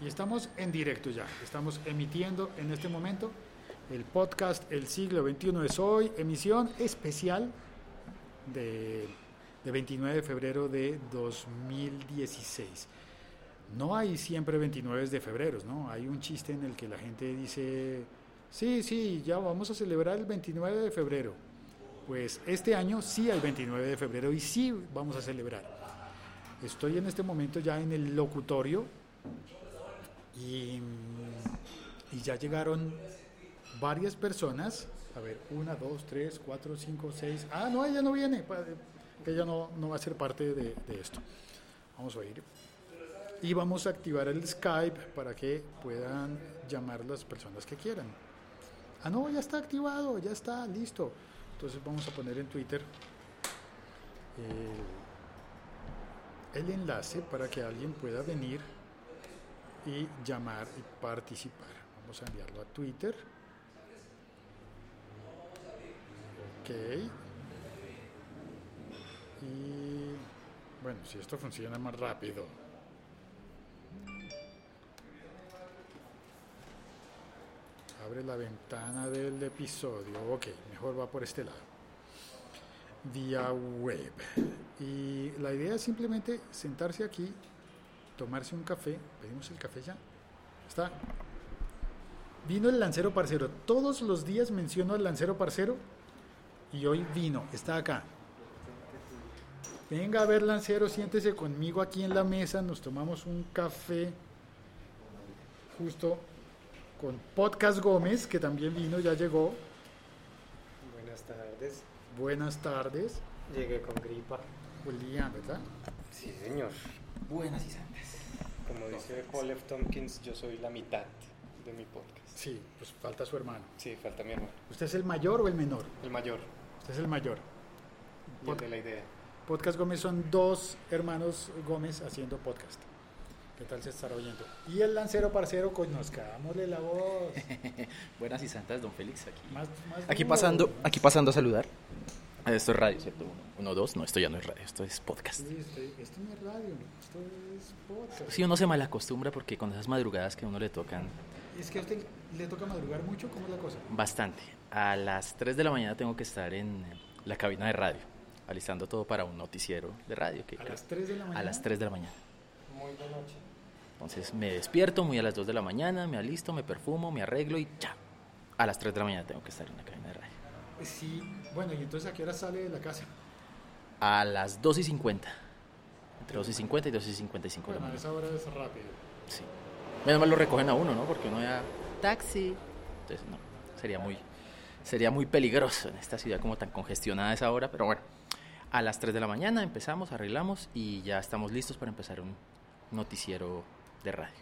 Y estamos en directo ya, estamos emitiendo en este momento el podcast El siglo XXI es hoy, emisión especial de, de 29 de febrero de 2016. No hay siempre 29 de febrero, ¿no? Hay un chiste en el que la gente dice, sí, sí, ya vamos a celebrar el 29 de febrero. Pues este año sí hay 29 de febrero y sí vamos a celebrar. Estoy en este momento ya en el locutorio y, ya llegaron varias personas. A ver, una, dos, tres, cuatro, cinco, seis. Ah, no, ella no viene. Ella no, no va a ser parte de, esto. Vamos a ir. Y vamos a activar el Skype para que puedan llamar las personas que quieran. Ah, no, ya está activado, ya está, listo. Entonces vamos a poner en Twitter el, el enlace para que alguien pueda venir y llamar y participar. Vamos a enviarlo a Twitter. Ok. Y bueno, si esto funciona más rápido. Abre la ventana del episodio. Ok, mejor va por este lado. Vía web. Y la idea es simplemente sentarse aquí, tomarse un café. Pedimos el café ya. Está. Vino el lancero parcero. Todos los días menciono al lancero parcero. Y hoy vino, está acá. Venga a ver, lancero, siéntese conmigo aquí en la mesa. Nos tomamos un café justo con Podcast Gómez, que también vino, ya llegó. Buenas tardes. Buenas tardes. Llegué con gripa. Julián, ¿verdad? Sí, señor. Buenas y santas. Como dice Paul F. Tompkins, yo soy la mitad de mi podcast. Sí, pues falta su hermano. Sí, falta mi hermano. ¿Usted es el mayor o el menor? El mayor. Usted es el mayor. Y el de la idea. Podcast Gómez son dos hermanos Gómez haciendo podcast. ¿Qué tal se estará oyendo? Y el lancero parcero, conozcámosle la voz. Buenas y santas, don Félix, aquí. Más, más Aquí duro. pasando, aquí pasando a saludar. Esto es radio, ¿cierto? Uno, uno, dos, no, esto ya no es radio, esto es podcast. Sí, estoy- esto no es radio, esto es podcast. Si uno se malacostumbra porque con esas madrugadas que a uno le tocan Es que a usted le toca madrugar mucho, ¿cómo es la cosa? bastante. A las 3 de la mañana tengo que estar en la cabina de radio, alistando todo para un noticiero de radio. Que A las 3 de la mañana. A las 3 de la mañana. Muy de noche. Entonces me despierto muy a las 2 de la mañana, me alisto, me perfumo, me arreglo y ya. A las 3 de la mañana tengo que estar en la cabina. Sí, bueno, ¿y entonces a qué hora sale de la casa? A las 2 y 50. Entre 2 y 50 y 2 y 55 de la Bueno, a mañana. esa hora es rápido. Sí. Menos mal lo recogen a uno, ¿no? Porque uno ya... Taxi. Entonces, no. Sería muy, sería muy peligroso en esta ciudad como tan congestionada a esa hora. Pero bueno, a las 3 de la mañana empezamos, arreglamos y ya estamos listos para empezar un noticiero de radio.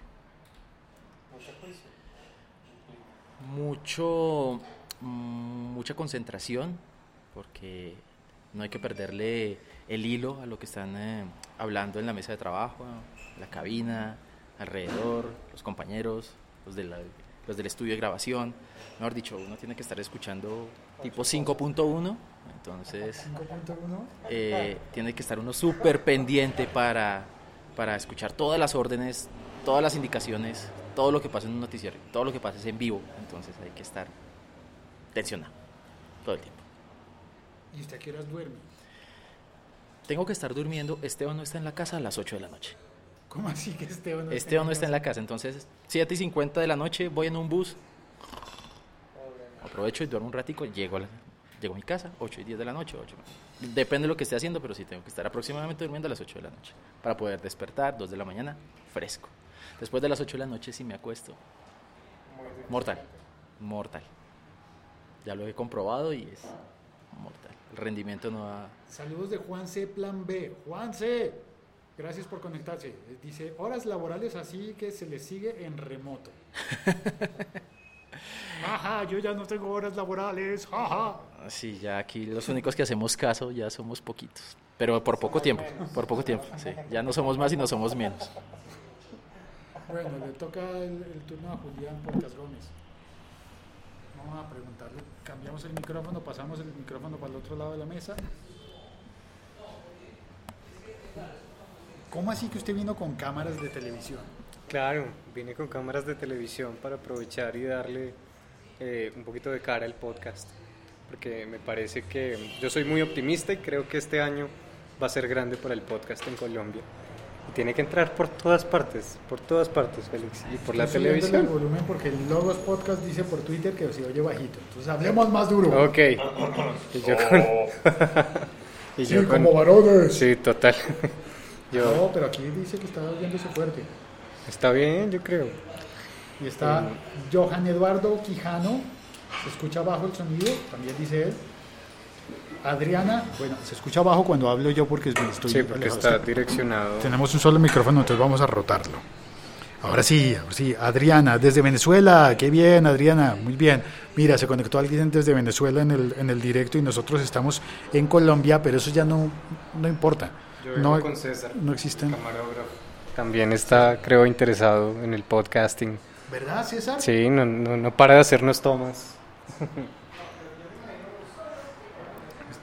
Mucho mucha concentración, porque no hay que perderle el hilo a lo que están eh, hablando en la mesa de trabajo, la cabina, alrededor, los compañeros, los, de la- los del estudio de grabación. Mejor dicho, uno tiene que estar escuchando tipo 5.1, entonces 5.1. eh, tiene que estar uno súper pendiente para, para escuchar todas las órdenes, todas las indicaciones, todo lo que pasa en un noticiero, todo lo que pasa es en vivo, entonces hay que estar tensionado todo el tiempo. ¿Y usted a qué horas duerme? Tengo que estar durmiendo, Esteban no está en la casa a las 8 de la noche. ¿Cómo así que Esteban no Esteban no está en la casa, entonces 7 y 50 de la noche voy en un bus, aprovecho y duermo un ratico, llego a, la- llego a mi casa, 8 y 10 de la noche, 8. Depende de lo que esté haciendo, pero sí tengo que estar aproximadamente durmiendo a las 8 de la noche para poder despertar 2 de la mañana fresco. Después de las 8 de la noche sí me acuesto. Mortal, mortal. Ya lo he comprobado y es mortal. El rendimiento no va... Saludos de Juan C. Plan B. Juan C. Gracias por conectarse. Dice, horas laborales así que se le sigue en remoto. Ajá, yo ya no tengo horas laborales. Jaja. Sí, ya aquí los únicos que hacemos caso ya somos poquitos. Pero por poco tiempo, por poco tiempo, sí. Ya no somos más y no somos menos. Bueno, le toca el, el turno a Julián Porcas Gómez. Vamos a preguntarle. Cambiamos el micrófono, pasamos el micrófono para el otro lado de la mesa. ¿Cómo así que usted vino con cámaras de televisión? Claro, vine con cámaras de televisión para aprovechar y darle eh, un poquito de cara al podcast. Porque me parece que yo soy muy optimista y creo que este año va a ser grande para el podcast en Colombia. Y tiene que entrar por todas partes, por todas partes, Félix. Y por la Estoy televisión. el volumen porque el Logos Podcast dice por Twitter que se oye bajito. Entonces hablemos más duro. Ok. Y yo con... y Sí, yo con- como varones. Sí, total. Yo... No, pero aquí dice que está oyéndose fuerte. Está bien, yo creo. Y está Johan Eduardo Quijano, se escucha bajo el sonido, también dice él. Adriana, bueno, se escucha bajo cuando hablo yo porque estoy Sí, porque alejado. está direccionado. Tenemos un solo micrófono, entonces vamos a rotarlo. Ahora sí, ahora sí. Adriana, desde Venezuela, qué bien, Adriana, muy bien. Mira, se conectó alguien desde Venezuela en el, en el directo y nosotros estamos en Colombia, pero eso ya no, no importa. Yo No, con César, no existen. camarógrafo. También está, creo, interesado en el podcasting. ¿Verdad, César? Sí, no, no, no para de hacernos tomas.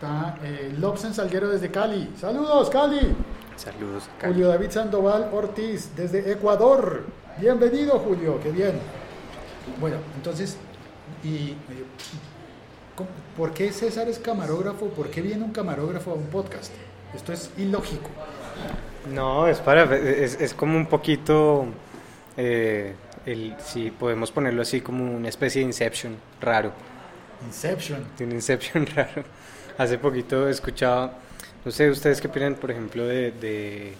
Está eh, Lobsen Salguero desde Cali. Saludos, Cali. Saludos. Julio David Sandoval Ortiz desde Ecuador. Bienvenido, Julio, qué bien. Bueno, entonces, y, eh, ¿cómo- ¿por qué César es camarógrafo? ¿Por qué viene un camarógrafo a un podcast? Esto es ilógico. No, es para, es, es como un poquito, eh, el, si podemos ponerlo así, como una especie de Inception raro. Inception. Tiene Inception raro. Hace poquito escuchaba, no sé, ustedes qué opinan, por ejemplo, de,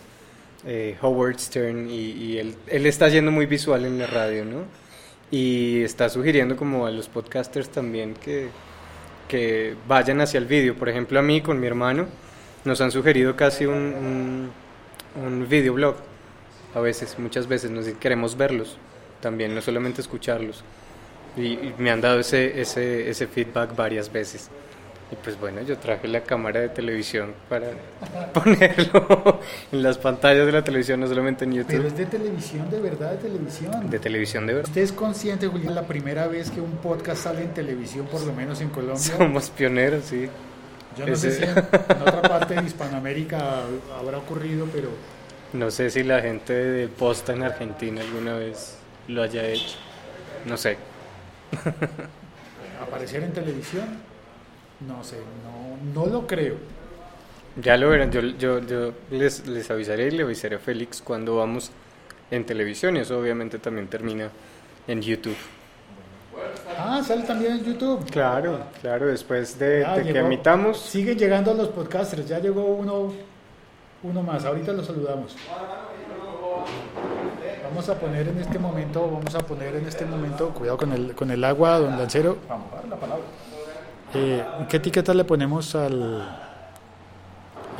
eh, Howard Stern y, él, él está yendo muy visual en la radio, ¿no? Y está sugiriendo como a los podcasters también que, que vayan hacia el vídeo. Por ejemplo, a mí con mi hermano nos han sugerido casi un, un, un videoblog. A veces, muchas veces, nos queremos verlos también, no solamente escucharlos. Y, y me han dado ese, ese, ese feedback varias veces. Y pues bueno, yo traje la cámara de televisión para ponerlo en las pantallas de la televisión, no solamente en Pero YouTube. es de televisión, de verdad, de televisión. De televisión de verdad. ¿Usted es consciente, Julián, la primera vez que un podcast sale en televisión, por lo menos en Colombia? Somos pioneros, sí. Yo no sé si en, en otra parte de Hispanoamérica habrá ocurrido, pero No sé si la gente de Posta en Argentina alguna vez lo haya hecho. No sé. aparecer en televisión, no sé, no, no lo creo. Ya lo verán, yo, yo, yo les, les avisaré y le avisaré a Félix cuando vamos en televisión y eso obviamente también termina en YouTube. Ah, sale también en YouTube. Claro, claro, después de, Ya de que emitamos, Siguen llegando los podcasters, ya llegó uno, uno más, ahorita lo saludamos. Vamos a poner en este momento, vamos a poner en este momento, cuidado con el, con el agua, don Lancero. Vamos a dar la palabra. Eh, ¿Qué etiqueta le ponemos al...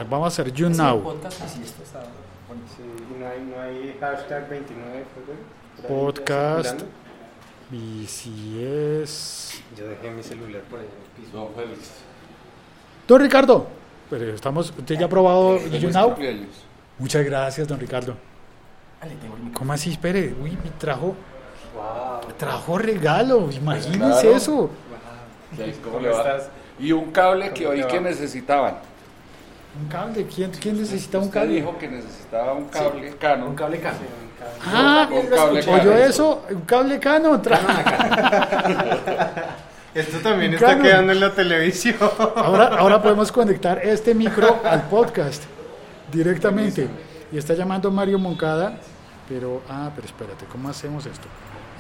Vamos a hacer You Now. Sí, y no hay, no hay hashtag 29 de febrero. por ahí Podcast. circulando. Y si es... Yo dejé mi celular por ahí en el piso. No, Félix. Don Ricardo, pero estamos, ¿usted ya ha probado Feliz You Now? cumpleaños. Muchas gracias, don Ricardo. ¿Cómo así? Espere, uy, me trajo, me trajo regalo, imagínense Claro. eso. Sí, ¿Cómo ¿Cómo le va? estás? Y un cable que ¿Cómo oí que necesitaban. Un cable, ¿quién, quién necesita un Usted cable? dijo que necesitaba un cable Canon. Un cable Canon. Ah, Un cable oyó Canon. eso, un cable Canon. Esto también Un está Canon. quedando en la televisión. Ahora, ahora podemos conectar este micro al podcast directamente. Y está llamando Mario Moncada, pero, ah, pero espérate, ¿cómo hacemos esto?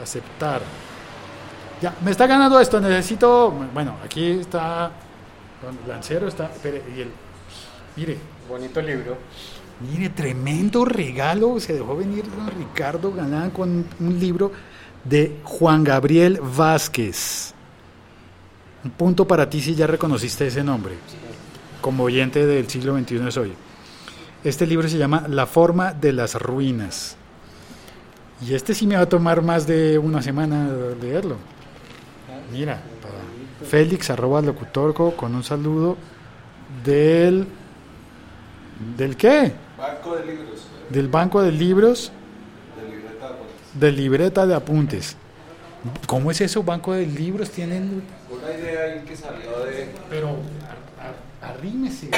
Aceptar. Ya, me está ganando esto, necesito, bueno, aquí está, Lancero está, espere, y el, mire, Bonito libro. Mire, tremendo regalo. Se dejó venir don Ricardo Galán con un libro de Juan Gabriel Vázquez. Un punto para ti si ya reconociste ese nombre, como oyente del siglo XXI soy. Este libro se llama La forma de las ruinas. Y este sí me va a tomar más de una semana leerlo. Mira, para Félix arroba locutorco con un saludo del... ¿Del qué? Banco de libros. Del banco de libros De libreta de apuntes. de libreta de apuntes. ¿Cómo es eso? Banco de libros tienen... Una idea ahí que salió de. Pero ar- ar- arrímese.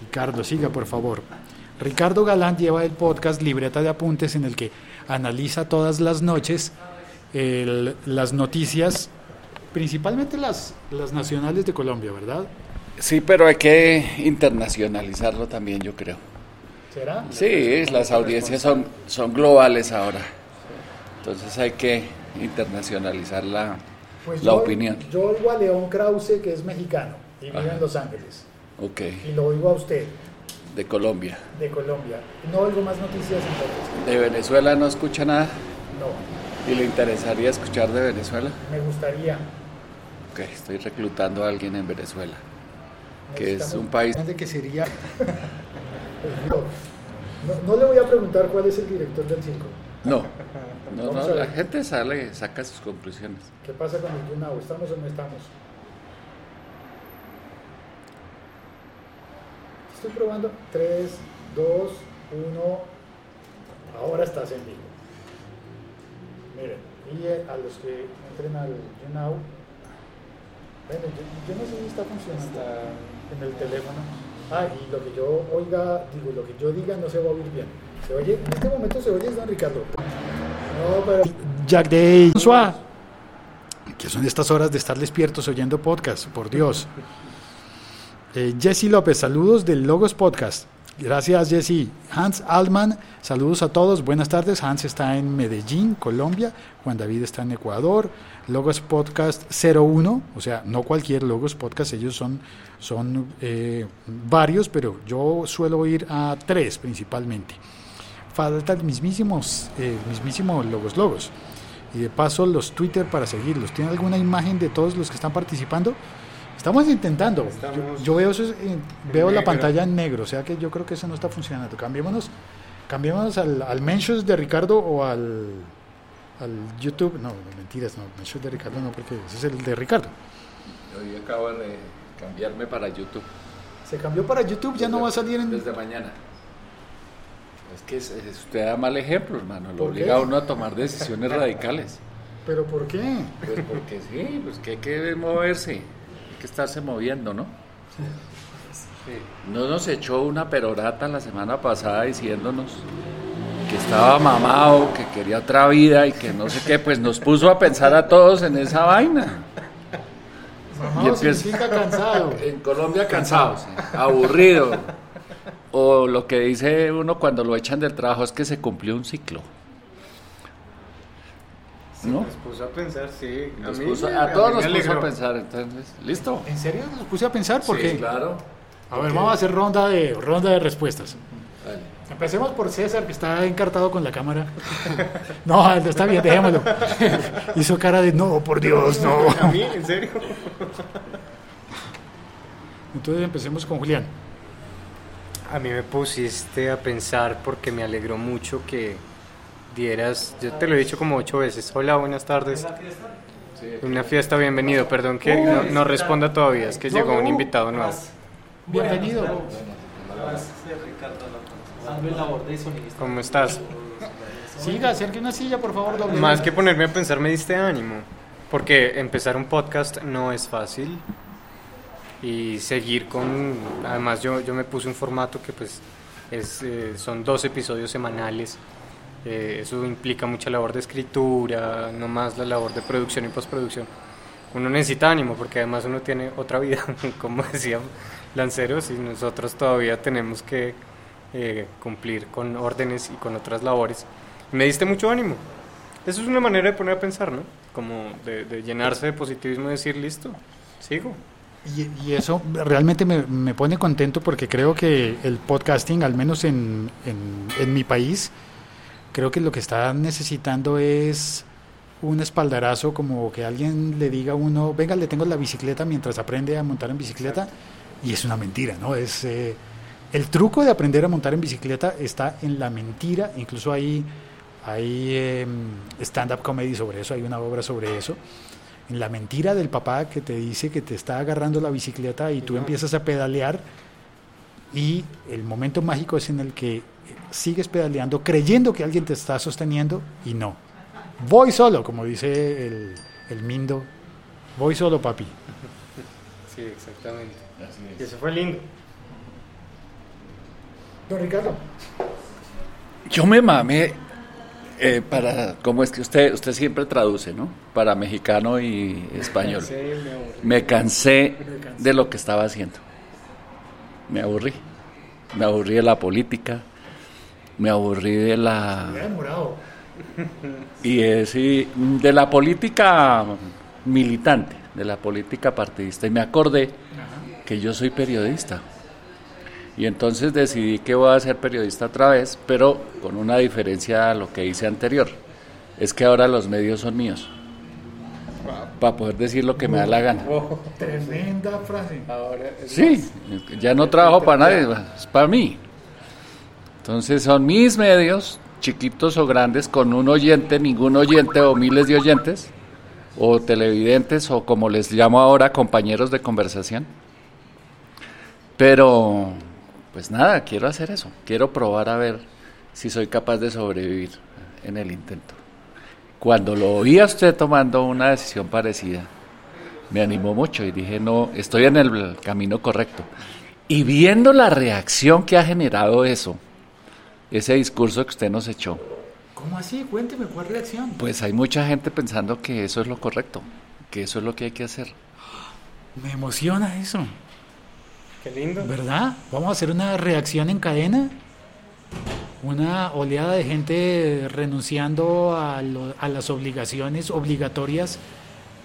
Ricardo, siga por favor. Ricardo Galán lleva el podcast Libreta de Apuntes en el que analiza todas las noches el- las noticias, principalmente las, las nacionales de Colombia, ¿verdad? Sí, pero hay que internacionalizarlo también, yo creo. ¿Será? Sí, las audiencias son, son globales ahora. Entonces hay que internacionalizar la, Pues la yo, opinión. Yo oigo a León Krause, que es mexicano y vive Ajá. en Los Ángeles. Ok, Y lo oigo a usted, de Colombia. de Colombia. No oigo más noticias entonces. ¿De Venezuela no escucha nada? No, ¿Y le interesaría escuchar de Venezuela? me gustaría. Ok, estoy reclutando a alguien en Venezuela. Que es un país- de que sería. No, no le voy a preguntar cuál es el director del circo. No, no, la gente sale, saca sus conclusiones. ¿Qué pasa con el YouNow? ¿Estamos o no estamos? Estoy probando. 3, 2, 1. Ahora estás en vivo. Miren, y a los que entren al YouNow. Bueno, yo, yo no sé si está funcionando en el teléfono. Ah, y lo que yo oiga, digo, lo que yo diga no se va a oír bien. ¿Se oye? En este momento se oye, es don Ricardo. No, pero... Jack Day. Que son estas horas de estar despiertos oyendo podcast, por Dios. Eh, Jesse López, saludos del Logos Podcast. Gracias, Jesse. Hans Altman, saludos a todos. Buenas tardes. Hans está en Medellín, Colombia. Juan David está en Ecuador. Logos Podcast 01, o sea, no cualquier Logos Podcast, ellos son, son eh, varios, pero yo suelo ir a tres principalmente. Falta el mismísimo, eh, mismísimo Logos Logos. Y de paso los Twitter para seguirlos. ¿Tiene alguna imagen de todos los que están participando? Estamos intentando. Yo, Estamos yo veo, eso veo la pantalla en negro, o sea que yo creo que eso no está funcionando. Cambiémonos, cambiémonos al, al Mentions de Ricardo o al, al YouTube. No, mentiras, no, Mentions de Ricardo no, porque ese es el de Ricardo. Hoy acabo de cambiarme para YouTube. Se cambió para YouTube, ya no va a salir en... Desde mañana. Es que es- es- usted da mal ejemplo, hermano. Lo ¿Por obliga qué? a uno a tomar decisiones radicales. ¿Pero por qué? Pues porque sí, pues que hay que moverse. Que estarse moviendo, ¿no? No nos echó una perorata la semana pasada diciéndonos que estaba mamado, que quería otra vida y que no sé qué, pues nos puso a pensar a todos en esa vaina. Mamado empieza- significa cansado. En Colombia cansados, aburrido. O lo que dice uno cuando lo echan del trabajo es que se cumplió un ciclo. ¿No? Nos puso a pensar, sí. Nos mí puso- a todos mí nos puso a pensar, entonces, ¿listo? ¿En serio? Los puse a pensar por Sí, qué. claro. A ver, vamos a hacer ronda de, ronda de respuestas. Empecemos por César, que está encartado con la cámara. No, está bien, dejémoslo. Hizo cara de no, por Dios, no. ¿A mí? ¿En serio? Entonces empecemos con Julián. A mí me pusiste a pensar porque me alegró mucho que dieras, yo te lo he dicho como ocho veces, hola, buenas tardes. Una fiesta, bienvenido, perdón que no, no responda todavía, es que llegó un invitado nuevo. Bienvenido. ¿Cómo estás? Siga, acerque una silla, por favor, doble. Más que ponerme a pensar me diste ánimo, porque empezar un podcast no es fácil y seguir con, además yo, yo me puse un formato que pues es, eh, son dos episodios semanales, eh, eso implica mucha labor de escritura, no más la labor de producción y postproducción. Uno necesita ánimo porque además uno tiene otra vida, como decía Lanceros, y nosotros todavía tenemos que eh, cumplir con órdenes y con otras labores. Me diste mucho ánimo. Eso es una manera de poner a pensar, ¿no? Como de, de llenarse de positivismo y decir, listo, sigo. Y, y eso realmente me, me pone contento porque creo que el podcasting, al menos en, en, en mi país, creo que lo que está necesitando es un espaldarazo, como que alguien le diga a uno, venga, le tengo la bicicleta mientras aprende a montar en bicicleta. Y es una mentira, ¿no? Es, eh, el truco de aprender a montar en bicicleta está en la mentira, incluso hay, hay eh, stand-up comedy sobre eso, hay una obra sobre eso en la mentira del papá que te dice que te está agarrando la bicicleta y tú empiezas a pedalear y el momento mágico es en el que sigues pedaleando creyendo que alguien te está sosteniendo y no. Voy solo, como dice el, el Mindo. Voy solo, papi. Sí, exactamente. Y eso fue lindo. Don Ricardo. Yo me mamé eh, para, ¿cómo es que usted, usted siempre traduce, ¿no? Para mexicano y español. Me cansé de lo que estaba haciendo. Me aburrí. Me aburrí de la política. Me aburrí de la... Me ha demorado. Y es, y de la política militante, de la política partidista. Y me acordé que yo soy periodista. Y entonces decidí que voy a ser periodista otra vez, pero con una diferencia a lo que hice anterior. Es que ahora los medios son míos. Para poder decir lo que me da la gana. Tremenda frase. Ahora Sí, ya no trabajo para nadie, es para mí. Entonces son mis medios, chiquitos o grandes, con un oyente, ningún oyente o miles de oyentes, o televidentes, o como les llamo ahora, compañeros de conversación. Pero, pues nada, quiero hacer eso. Quiero probar a ver si soy capaz de sobrevivir en el intento. Cuando lo oí usted tomando una decisión parecida, me animó mucho y dije, no, estoy en el camino correcto. Y viendo la reacción que ha generado eso, ese discurso que usted nos echó, ¿Cómo así? Cuénteme, ¿cuál reacción? pues hay mucha gente pensando que eso es lo correcto, que eso es lo que hay que hacer. Me emociona eso, Qué lindo. ¿verdad? Vamos a hacer una reacción en cadena. Una oleada de gente renunciando a, lo- a las obligaciones obligatorias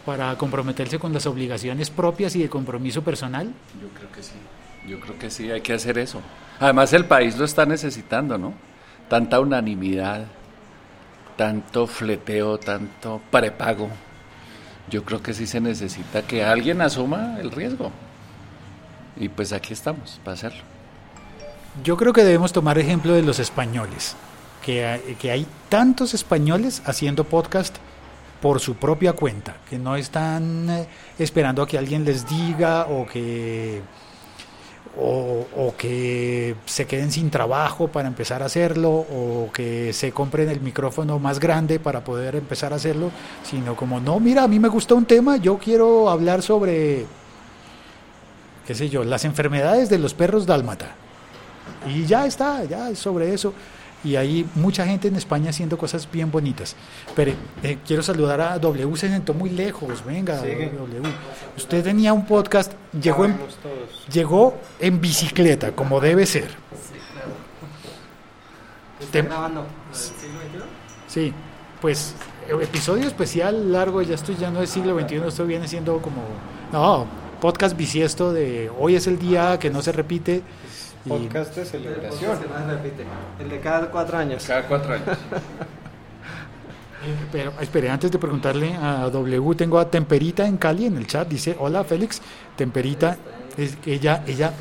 para comprometerse con las obligaciones propias y de compromiso personal. Yo creo que sí, yo creo que sí, hay que hacer eso. Además el país lo está necesitando, ¿no? Tanta unanimidad, tanto fleteo, tanto prepago. Yo creo que sí se necesita que alguien asuma el riesgo. Y pues aquí estamos para hacerlo. Yo creo que debemos tomar ejemplo de los españoles, que hay, que hay tantos españoles haciendo podcast por su propia cuenta, que no están eh, esperando a que alguien les diga o que o, que se queden sin trabajo para empezar a hacerlo o que se compren el micrófono más grande para poder empezar a hacerlo, sino como no, mira, a mí me gusta un tema, yo quiero hablar sobre qué sé yo, las enfermedades de los perros dálmata. Y ya está, ya es sobre eso. Y hay mucha gente en España haciendo cosas bien bonitas. Pero eh, quiero saludar a W, se sentó muy lejos. Venga, Sigue. W. Usted tenía un podcast, llegó en, llegó en bicicleta, como debe ser. Te- grabando? Sí, pues eh, episodio especial largo, ya estoy ya no es siglo XXI, esto viene siendo como, no, podcast bisiesto de hoy es el día que no se repite. Podcast de celebración. Se me repite. El de cada cuatro años. Cada cuatro años. Pero espere, antes de preguntarle a W, tengo a Temperita en Cali en el chat, dice, hola Félix, Temperita, es, ella, ella,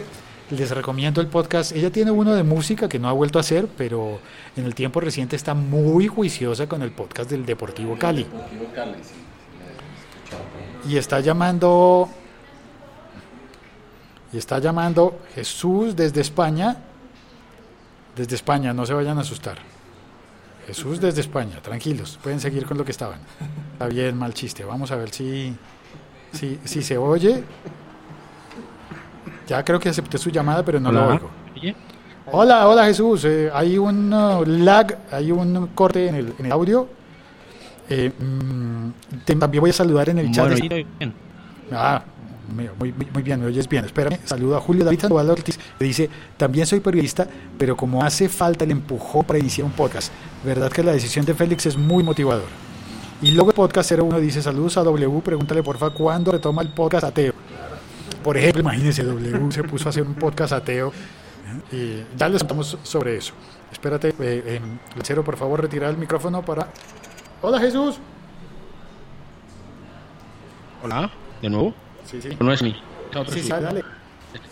les recomiendo el podcast, ella tiene uno de música que no ha vuelto a hacer, pero en el tiempo reciente está muy juiciosa con el podcast del Deportivo Cali. Y está llamando, y está llamando Jesús desde España, desde España, no se vayan a asustar. Jesús desde España, tranquilos, pueden seguir con lo que estaban. Está bien, mal chiste. Vamos a ver si, si, si se oye. Ya creo que acepté su llamada, pero no lo oigo. Hola, hola Jesús. Eh, hay un uh, lag, hay un corte en el, en el audio. Eh, mm, te- también voy a saludar en el chat. bueno, bien. Ah, muy, bien, me oyes bien. Espérame, saludo a Julio David Sandoval Ortiz, que dice, también soy periodista, pero como hace falta el empujón para iniciar un podcast, verdad que la decisión de Félix es muy motivadora. Y luego el podcast 01 dice, saludos a W, pregúntale porfa cuándo retoma el podcast ateo. Por ejemplo, imagínense, W se puso a hacer un podcast ateo y ya les contamos sobre eso. Espérate, eh, eh, Cero, por favor, retirar el micrófono para... Hola Jesús. Hola, de nuevo. Sí, sí. No es mí. es otro Sí, sí, chico. dale.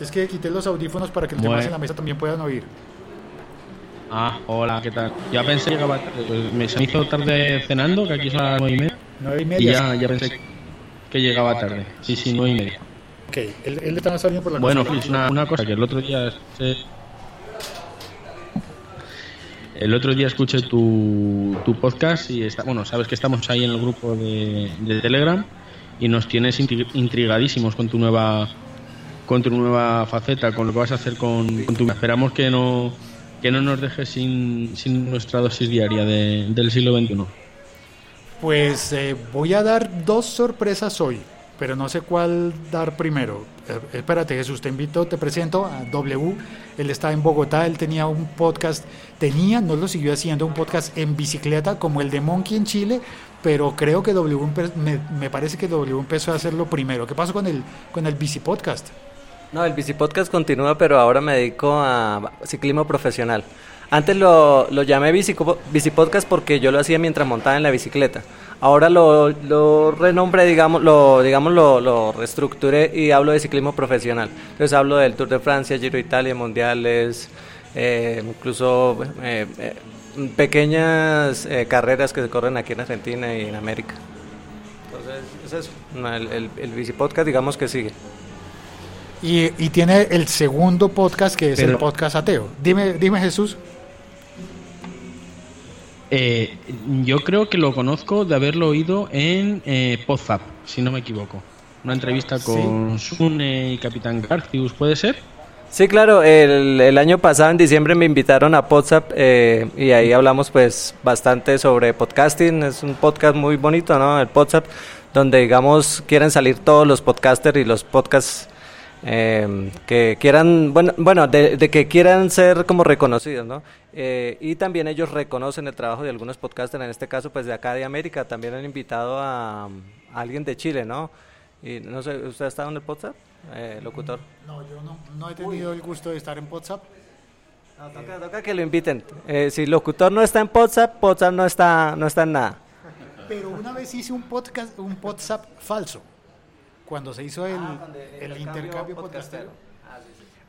Es que quité los audífonos para que los demás en la mesa también puedan oír. Ah, hola, ¿qué tal? Ya pensé que llegaba tarde. pues me se me hizo tarde cenando, que aquí son las nueve y media. Nueve y Y media. ya, ya pensé que llegaba tarde. Sí, sí, nueve y media. Ok, él, él estaba saliendo por la Bueno, consola. Félix, una, una cosa que el otro día escuché- el otro día escuché tu, tu podcast y está, bueno, sabes que estamos ahí en el grupo de, de Telegram y nos tienes intri- intrigadísimos con tu nueva con tu nueva faceta, con lo que vas a hacer con, con tu esperamos que no que no nos dejes sin, sin nuestra dosis diaria de- del siglo XXI. Pues eh, voy a dar dos sorpresas hoy, pero no sé cuál dar primero. Eh, espérate, Jesús, te invito, te presento a W. Él está en Bogotá, él tenía un podcast, tenía, no lo siguió haciendo, un podcast en bicicleta como el de Monkey en Chile, pero creo que W me, me parece que W empezó a hacerlo primero. ¿Qué pasó con el, con el bici podcast? No, el bicipodcast continúa, pero ahora me dedico a ciclismo profesional. Antes lo, lo llamé bicico- bicipodcast porque yo lo hacía mientras montaba en la bicicleta. Ahora lo, lo renombré, digamos, lo, digamos lo, lo reestructuré y hablo de ciclismo profesional. Entonces hablo del Tour de Francia, Giro Italia, Mundiales, eh, incluso eh, eh, pequeñas eh, carreras que se corren aquí en Argentina y en América. Entonces, es eso. El, el, el bicipodcast digamos que sigue. Y, y tiene el segundo podcast que es el podcast ateo. Dime, dime Jesús. Eh, yo creo que lo conozco de haberlo oído en eh, Podzap, si no me equivoco. Una entrevista con Sune y Capitán Garcius, ¿puede ser? Sí, claro, el, el año pasado en diciembre me invitaron a WhatsApp eh, y ahí hablamos pues bastante sobre podcasting, es un podcast muy bonito, ¿no? El WhatsApp, donde digamos quieren salir todos los podcasters y los podcasts eh, que quieran, bueno, bueno de, que quieran ser como reconocidos, ¿no? Eh, y también ellos reconocen el trabajo de algunos podcasters, en este caso pues de acá de América, también han invitado a, a alguien de Chile, ¿no? Y no sé, ¿usted ha estado en el WhatsApp, eh, locutor? No, yo no, no he tenido el gusto de estar en WhatsApp. No, toca, toca que lo inviten. Eh, si el locutor no está en WhatsApp, WhatsApp no está, no está en nada. Pero una vez hice un podcast, un WhatsApp falso. Cuando se hizo el, el, intercambio podcastero.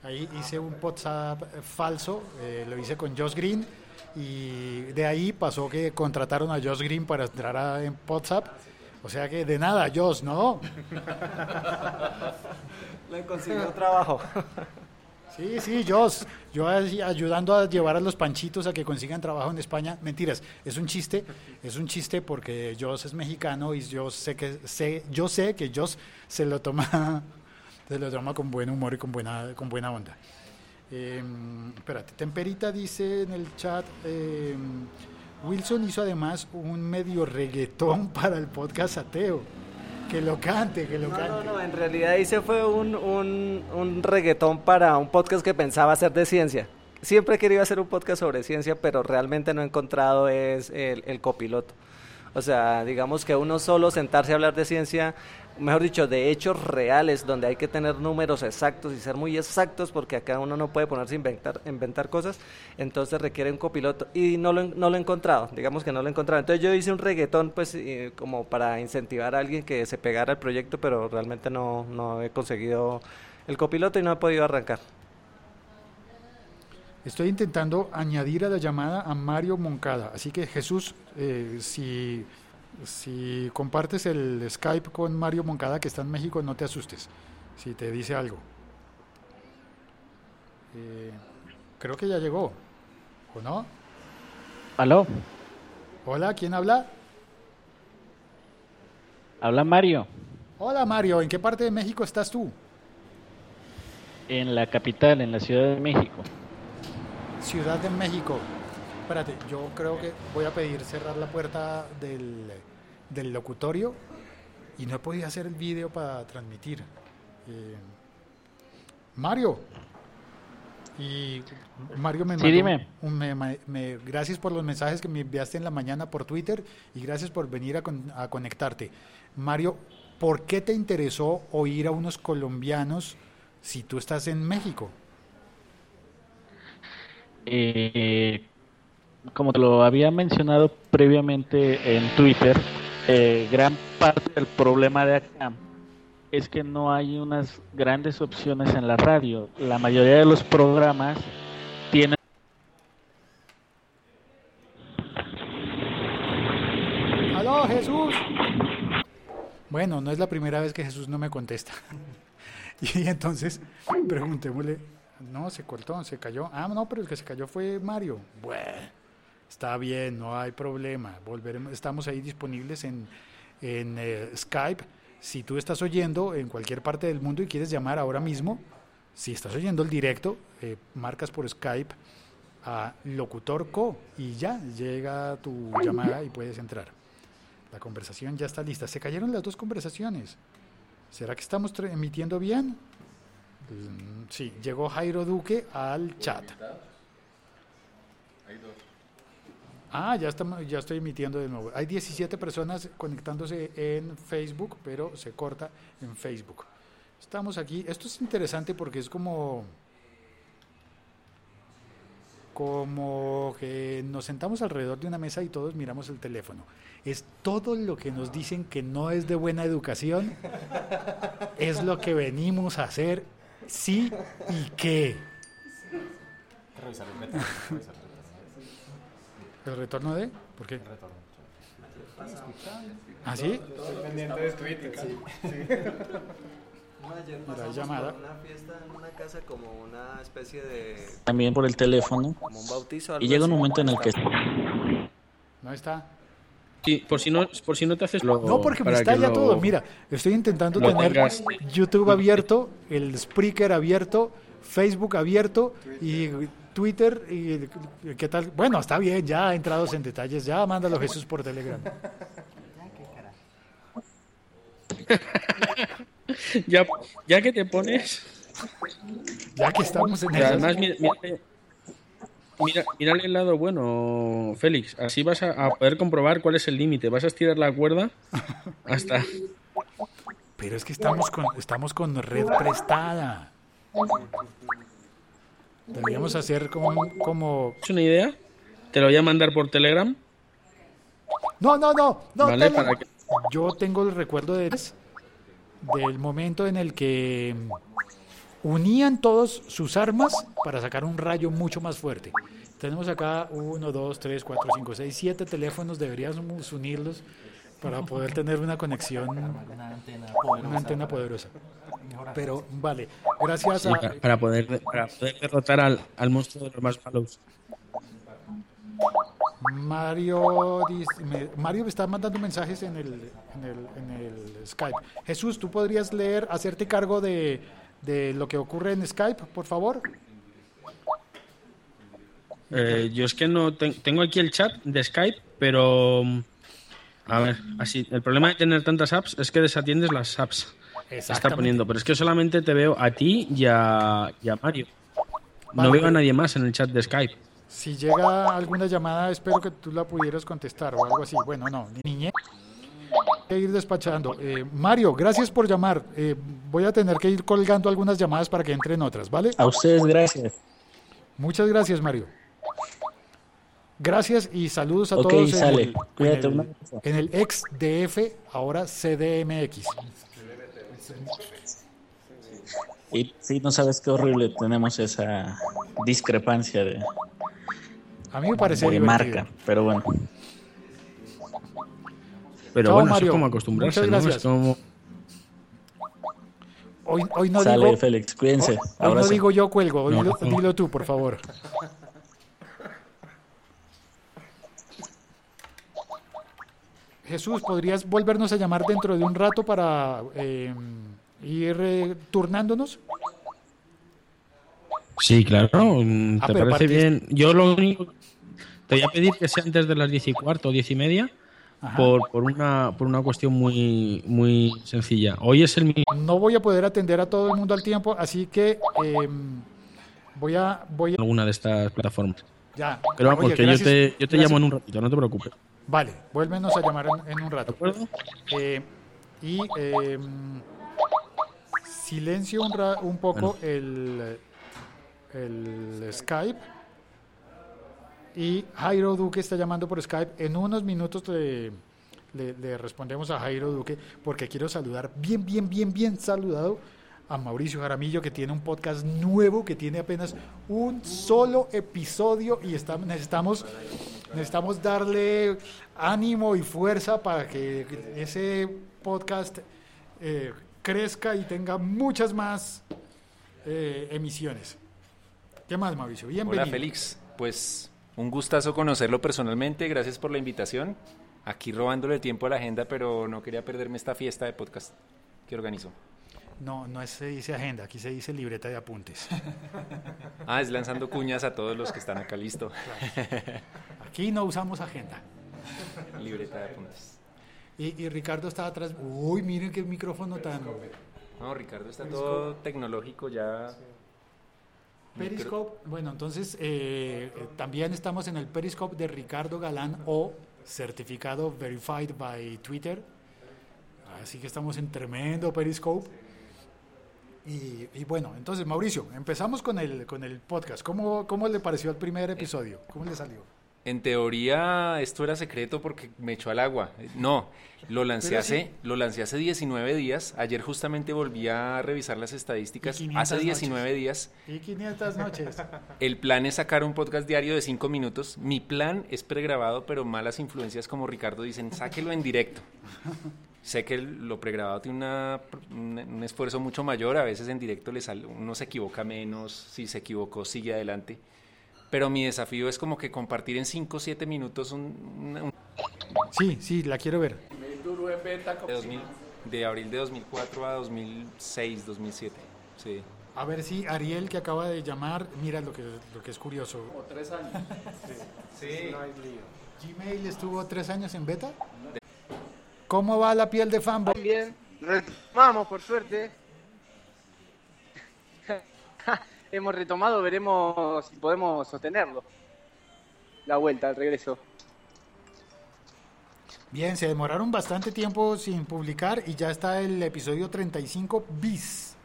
Ahí hice un WhatsApp eh, falso, eh, lo hice con Josh Green y de ahí pasó que contrataron a Josh Green para entrar a, en WhatsApp. O sea que de nada, Josh, ¿no? Le consiguió trabajo. Sí, sí, Josh. Yo ayudando a llevar a los panchitos a que consigan trabajo en España. Mentiras, es un chiste, es un chiste porque Josh es mexicano y yo sé que sé, yo sé que Josh se lo toma, se lo toma con buen humor y con buena, con buena onda. Eh, espérate, Temperita dice en el chat. eh, Wilson hizo además un medio reggaetón para el podcast ateo. Que lo cante, que lo No, cante. no, no, en realidad hice fue un, un, un reggaetón para un podcast que pensaba hacer de ciencia. Siempre he querido hacer un podcast sobre ciencia, pero realmente no he encontrado es el, el copiloto. O sea, digamos que uno solo sentarse a hablar de ciencia, mejor dicho, de hechos reales, donde hay que tener números exactos y ser muy exactos, porque acá uno no puede ponerse a inventar, inventar cosas, entonces requiere un copiloto. Y no lo, no lo he encontrado, digamos que no lo he encontrado. Entonces yo hice un reggaetón, pues, eh, como para incentivar a alguien que se pegara al proyecto, pero realmente no, no he conseguido el copiloto y no he podido arrancar. Estoy intentando añadir a la llamada a Mario Moncada. Así que Jesús, eh, si, si compartes el Skype con Mario Moncada que está en México, no te asustes si te dice algo. Eh, creo que ya llegó, ¿o no? Aló, Hola, ¿quién habla? habla Mario, Hola Mario, ¿en qué parte de México estás tú? en la capital, en la Ciudad de México. Ciudad de México. Espérate, yo creo que voy a pedir cerrar la puerta del, del locutorio y no he podido hacer el vídeo para transmitir. Eh, Mario. Y Mario me Sí, mandó dime. me- me- gracias por los mensajes que me enviaste en la mañana por Twitter y gracias por venir a, con- a conectarte. Mario, ¿por qué te interesó oír a unos colombianos si tú estás en México? Eh, como te lo había mencionado previamente en Twitter, eh, gran parte del problema de acá es que no hay unas grandes opciones en la radio. La mayoría de los programas tienen ¡Aló, Jesús! Bueno, no es la primera vez que Jesús no me contesta. y entonces preguntémosle, no, se cortó, se cayó. Ah, no, pero el que se cayó fue Mario. Bueno, está bien, no hay problema. Volveremos, estamos ahí disponibles en, en eh, Skype. Si tú estás oyendo en cualquier parte del mundo y quieres llamar ahora mismo, si estás oyendo el directo, eh, marcas por Skype a Locutor Co y ya llega tu llamada y puedes entrar. La conversación ya está lista. Se cayeron las dos conversaciones. ¿Será que estamos emitiendo bien? Mm, Sí, llegó Jairo Duque al chat. Ah, ya, estamos, ya estoy emitiendo de nuevo. Hay 17 personas conectándose en Facebook, pero se corta en Facebook. Estamos aquí. Esto es interesante porque es como como que nos sentamos alrededor de una mesa y todos miramos el teléfono. Es todo lo que nos dicen que no es de buena educación, es lo que venimos a hacer, sí y qué. ¿El retorno de? ¿Por qué? ¿Ah, sí? pendiente de Twitter. Ayer Mira, pasamos llamada. por una fiesta en una casa como una especie de También por el teléfono. como un bautizo. algo Y llega un momento en el que ¿No está? Sí, por si no, por si no te haces lo, No, porque me está ya lo- todo. Mira, estoy intentando lo tener tengas. YouTube abierto, el Spreaker abierto, Facebook abierto y Twitter. Y, ¿Qué tal? Bueno, está bien, ya entrados en detalles. Ya mándalo Jesús por Telegram. Ya, ya que te pones. Ya que estamos en eso. además, mira, mira, mírale el lado bueno, Félix. Así vas a, a poder comprobar cuál es el límite. Vas a estirar la cuerda hasta. Pero es que estamos con, estamos con red prestada. Deberíamos hacer como, como... ¿Es una idea? Te lo voy a mandar por Telegram. No, no, no, no. ¿Vale? Para que- Yo tengo el recuerdo de, del momento en el que unían todos sus armas para sacar un rayo mucho más fuerte. Tenemos acá uno, dos, tres, cuatro, cinco, seis, siete teléfonos. Deberíamos unirlos para poder tener una conexión, Una antena poderosa. una antena poderosa. Pero vale, gracias Sí, a... para, para poder, para poder derrotar al, al monstruo de los más malos. Mario, dice- me, Mario me está mandando mensajes en el, en el, en el Skype. Jesús, ¿tú podrías leer, hacerte cargo de, de lo que ocurre en Skype, por favor? Eh, yo es que no ten- tengo aquí el chat de Skype, pero mm, a ver, así el problema de tener tantas apps es que desatiendes las apps. que Está poniendo, pero es que solamente te veo a ti y a, y a Mario. Vale, no veo a nadie más en el chat de Skype. Si llega alguna llamada, espero que tú la pudieras contestar o algo así. Bueno, no, niñe. Voy a ir despachando. Eh, Mario, gracias por llamar. Eh, voy a tener que ir colgando algunas llamadas para que entren otras, ¿vale? a ustedes gracias. Muchas gracias, Mario. Gracias y saludos a Ok, todos en sale. el, Cuídate, en, un el, en el ex DF, ahora CDMX. Y sí, no sabes qué horrible tenemos esa discrepancia de, A mí me parece de divertido. marca, pero bueno. Pero Chao, bueno, Mario. eso es como acostumbrarse, Muchas ¿no? Es como... Hoy, hoy no Sale, digo, Félix, cuídense. hoy no Abrazo. digo yo cuelgo, hoy No, lo- no. dilo tú, por favor. Jesús, ¿podrías volvernos a llamar dentro de un rato para eh, ir eh, turnándonos? Sí, claro. Ah, ¿Te parece bien? Yo lo único... Te voy a pedir que sea antes de las 10 y cuarto o 10 y media por, por, una, por una cuestión muy, muy sencilla. Hoy es el No voy a poder atender a todo el mundo al tiempo, así que eh, voy a voy a alguna de estas plataformas. ya. Pero vamos, Oye, que gracias- yo te, yo te gracias. llamo en un ratito, no te preocupes. Vale, vuélvenos a llamar en, un ¿De rato. Eh, y eh, silencio un, ra- un poco el, el Skype. Y Jairo Duque está llamando por Skype. En unos minutos le- le respondemos a Jairo Duque porque quiero saludar bien, bien, bien, bien saludado a Mauricio Jaramillo que tiene un podcast nuevo que tiene apenas un solo episodio y está- necesitamos necesitamos darle ánimo y fuerza para que ese podcast eh, crezca y tenga muchas más eh, emisiones. ¿Qué más, Mauricio? Bienvenido. Hola Félix, pues un gustazo conocerlo personalmente, gracias por la invitación. Aquí robándole tiempo a la agenda, pero no quería perderme esta fiesta de podcast que organizo. No, no se dice agenda, aquí se dice libreta de apuntes. Ah, es lanzando cuñas a todos los que están acá, listo. Aquí no usamos agenda. Libreta de apuntes. Y, y Ricardo está atrás. Uy, miren qué micrófono tan. No, Ricardo está todo tecnológico ya. Periscope. Bueno, entonces eh, eh, también estamos en el Periscope de Ricardo Galán O, certificado Verified by Twitter. Así que estamos en tremendo Periscope. Y, y bueno, entonces Mauricio, empezamos con el, con el podcast. ¿Cómo, ¿Cómo le pareció el primer episodio? ¿Cómo le salió? En teoría esto era secreto porque me echó al agua. No, lo lancé Pero hace, sí. lo lancé hace 19 días. Ayer justamente volví a revisar las estadísticas. Y 500 Hace 19 noches. días. Y 500 noches. El plan es sacar un podcast diario de 5 minutos. Mi plan es pregrabado, pero malas influencias como Ricardo dicen, sáquelo en directo. Sé que lo pregrabado tiene una- un, un esfuerzo mucho mayor, a veces en directo le sale, uno se equivoca menos, si se equivocó sigue adelante. Pero mi desafío es como que compartir en 5 o 7 minutos un, Sí, sí, la quiero ver. de, 2000 de abril de 2004 a 2006, 2007. Sí. A ver si Ariel, que acaba de llamar, mira lo que, lo que es curioso. O tres años. Sí. Gmail estuvo tres años en beta. ¿Cómo va la piel de fanboy? Bien, retomamos por suerte. Hemos retomado, veremos si podemos sostenerlo. La vuelta, el regreso. Bien, se demoraron bastante tiempo sin publicar y ya está el episodio 35 bis.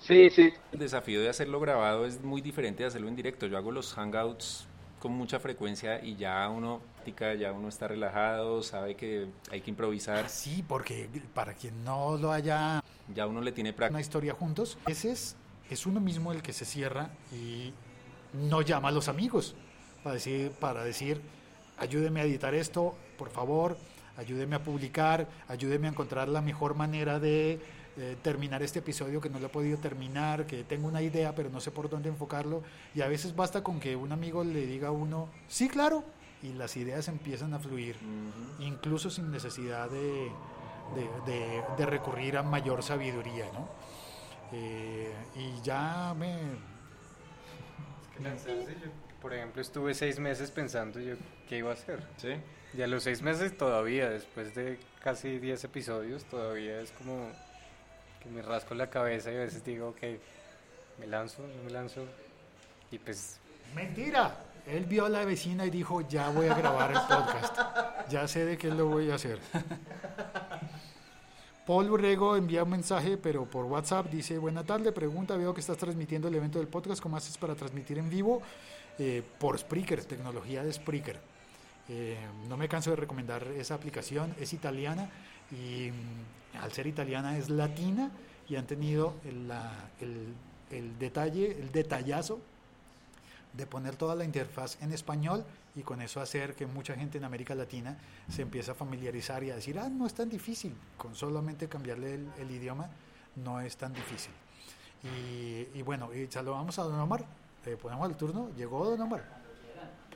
Sí, sí. El desafío de hacerlo grabado es muy diferente de hacerlo en directo. Yo hago los hangouts con mucha frecuencia y ya uno tica, ya uno está relajado, sabe que hay que improvisar, Sí, porque para quien no lo haya ya uno le tiene una práctica. historia juntos, ese es, es uno mismo el que se cierra y no llama a los amigos para decir, para decir, ayúdeme a editar esto, por favor, ayúdeme a publicar, ayúdeme a encontrar la mejor manera de eh, terminar este episodio que no lo he podido terminar, que tengo una idea pero no sé por dónde enfocarlo y a veces basta con que un amigo le diga a uno, sí, claro, y las ideas empiezan a fluir, incluso sin necesidad de, de- de- de recurrir a mayor sabiduría, ¿no? Eh, y ya me... Por ejemplo, estuve seis meses pensando yo qué iba a hacer. ¿Sí? Y a los seis meses todavía, después de casi 10 episodios, todavía es como que me rasco la cabeza y a veces digo, ok, me lanzo, no me lanzo. Y pues, Mentira. Él vio a la vecina y dijo, ya voy a grabar el podcast. Ya sé de qué lo voy a hacer. Paul Urrego envía un mensaje, pero por WhatsApp. Dice, buena tarde, pregunta, veo que estás transmitiendo el evento del podcast. ¿Cómo haces para transmitir en vivo? Eh, por Spreaker, tecnología de Spreaker. Eh, no me canso de recomendar esa aplicación. Es italiana y mm, al ser italiana es latina y han tenido el, el detalle, el detallazo de poner toda la interfaz en español y con eso hacer que mucha gente en América Latina se empiece a familiarizar y a decir, ah, no es tan difícil, con solamente cambiarle el, el idioma no es tan difícil. Y, y bueno, y saludamos a Don Omar, eh, ponemos el turno, llegó Don Omar.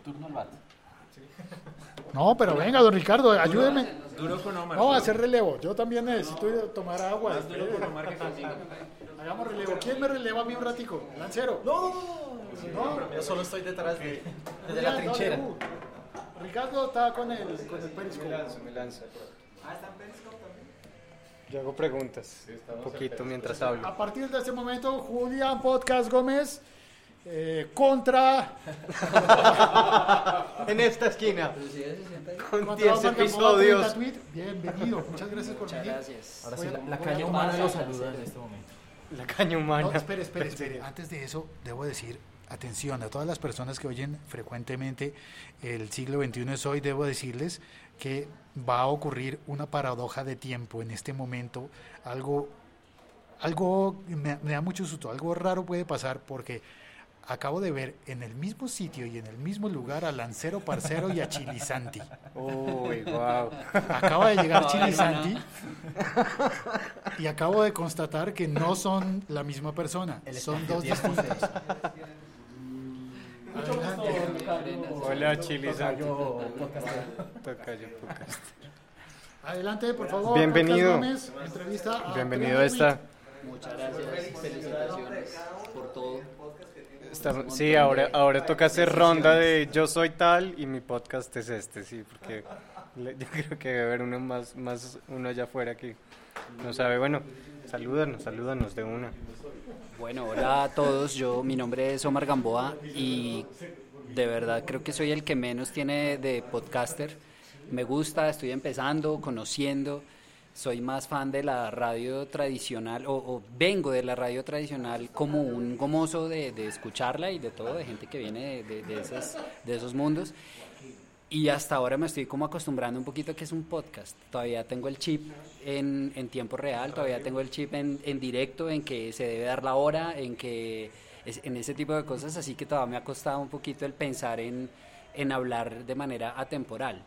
Turno al bat. No, pero venga, Don Ricardo, ayúdeme. Duro con Omar. No, hacer relevo, yo también necesito ir a tomar agua. Más duro con Omar que. Hagamos relevo, ¿quién me releva a mí un ratico? Lancero. No, no, Yo solo estoy detrás de, desde la no, trinchera. Ricardo está con el, con el periscope. me lanzo, me lanzo. Yo hago preguntas, un poquito mientras hablo. A partir de este momento, Julián Podcast Gómez eh, contra, En esta esquina. Con contra 10 Omar Gamboa, episodios. 30 tweet. Bienvenido, muchas gracias por venir. Gracias. Ahora sí, la- caña humana lo saluda en este momento. La caña humana. No, espere, espere, espere. Antes de eso, debo decir, atención a todas las personas que oyen frecuentemente el siglo XXI es hoy, debo decirles que va a ocurrir una paradoja de tiempo en este momento. Algo, algo me, me da mucho susto, algo raro puede pasar porque acabo de ver en el mismo sitio y en el mismo lugar a Lancero Parcero y a Chilizanti. Uy, wow. Acaba de llegar Chilizanti y acabo de constatar que no son la misma persona, son dos distintos. Hola, Chili. Tocayo podcast. Adelante, por favor. Bienvenido. Gómez, entrevista a Bienvenido a esta. Muchas gracias, felicitaciones por todo. esta- sí, ahora, ahora toca hacer ronda de yo soy tal y mi podcast es este, sí, porque le- yo creo que debe haber uno más, más uno allá afuera que no sabe. Bueno, salúdanos, salúdanos de una. Bueno, hola a todos, yo mi nombre es Omar Gamboa y de verdad creo que soy el que menos tiene de podcaster. Me gusta, estoy empezando, conociendo, soy más fan de la radio tradicional o, vengo de la radio tradicional como un gomoso de, escucharla y de todo, de gente que viene de, de esos mundos. Y hasta ahora me estoy como acostumbrando un poquito a que es un podcast. Todavía tengo el chip en, en tiempo real, todavía tengo el chip en, en directo, en que se debe dar la hora, en que es- en ese tipo de cosas, así que todavía me ha costado un poquito el pensar en, en hablar de manera atemporal.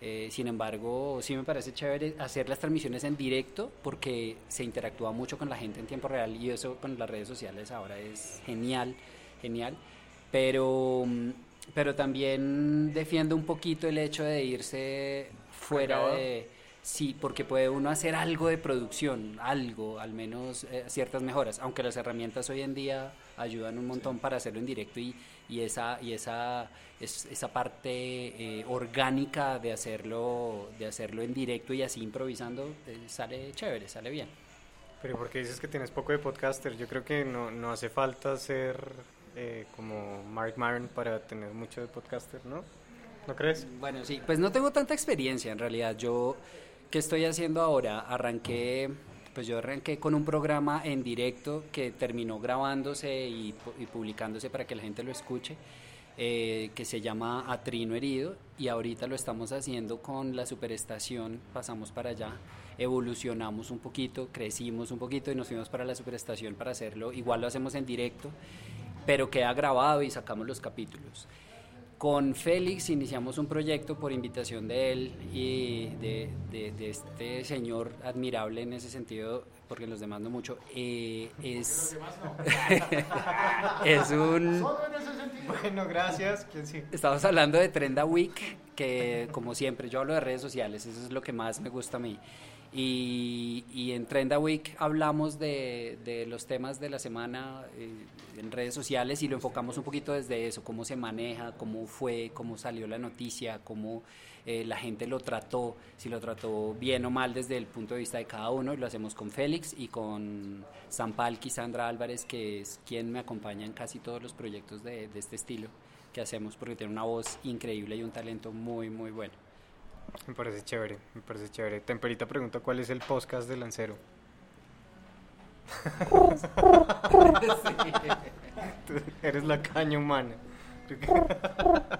Eh, sin embargo, sí me parece chévere hacer las transmisiones en directo porque se interactúa mucho con la gente en tiempo real y eso con las redes sociales ahora es genial, genial. Pero, mm, pero también defiendo un poquito el hecho de irse fuera de... Sí, porque puede uno hacer algo de producción, algo, al menos eh, ciertas mejoras, aunque las herramientas hoy en día ayudan un montón para hacerlo en directo y, y esa, y esa, es- esa parte eh, orgánica de hacerlo, de hacerlo en directo y así improvisando eh, sale chévere, sale bien. Pero porque dices que tienes poco de podcaster, yo creo que no, no hace falta ser eh, como Mark Maron para tener mucho de podcaster, ¿no? ¿No crees? Bueno, sí, pues no tengo tanta experiencia en realidad. Yo, ¿qué estoy haciendo ahora? Arranqué, pues yo arranqué con un programa en directo que terminó grabándose y, pu- y publicándose para que la gente lo escuche, eh, que se llama Atrino Herido, y ahorita lo estamos haciendo con la superestación, pasamos para allá, evolucionamos un poquito, crecimos un poquito y nos fuimos para la superestación para hacerlo. Igual lo hacemos en directo, pero queda grabado y sacamos los capítulos. Con Félix iniciamos un proyecto por invitación de él y de, de- de este señor admirable en ese sentido, porque los demás no mucho. eh, es, es un... Bueno, gracias. ¿Quién sí? Estamos hablando de Trenda Week, que como siempre yo hablo de redes sociales, eso es lo que más me gusta a mí. Y, y en Trenda Week hablamos de, de los temas de la semana eh, en redes sociales y lo enfocamos un poquito desde eso, cómo se maneja, cómo fue, cómo salió la noticia, cómo eh, la gente lo trató, si lo trató bien o mal desde el punto de vista de cada uno. Y lo hacemos con Félix y con Sampalki, Sandra Álvarez, que es quien me acompaña en casi todos los proyectos de, de este estilo que hacemos porque tiene una voz increíble y un talento muy, muy bueno. Me parece chévere, me parece chévere. Temperita pregunta cuál es el podcast de Lancero. Tú eres la caña humana.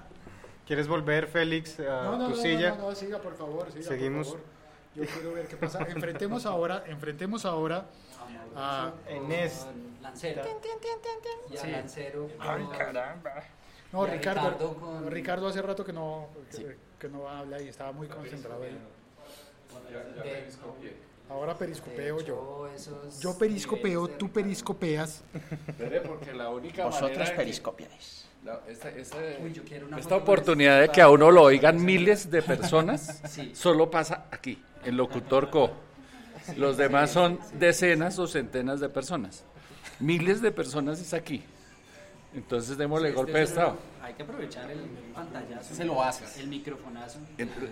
¿Quieres volver, Félix, a No, no, tu no, silla? no, no, no, siga por favor, siga Seguimos. por favor. Yo quiero ver qué pasa. Enfrentemos ahora, enfrentemos ahora a Inés. Lancero. Y a. Lancero. Ay, caramba. No, Ricardo, Ricardo con- Ricardo hace rato que no, que, que no habla y estaba muy concentrado ahí. de- Ahora periscopeo yo. Yo periscopeo, tú periscopeas. Porque la única Vosotros periscopiáis. la- esta, Uy, oportunidad de que a uno lo oigan miles de personas Sí. solo pasa aquí, en Locutor Co. Los demás son decenas o centenas de personas. Miles de personas es aquí. Entonces démosle Este golpe de estado. Hay que aprovechar el pantallazo. Se lo haces. El microfonazo.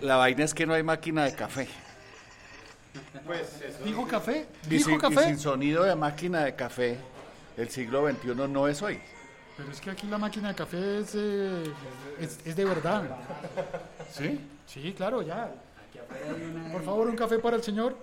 La vaina es que no hay máquina de café. ¿Dijo café? Y ¿Dijo sin, y café? sin sonido de máquina de café, el siglo XXI no es hoy. Pero es que aquí la máquina de café es, eh, es, es de verdad. ¿Sí? Sí, claro, ya. Por favor, un café para el señor.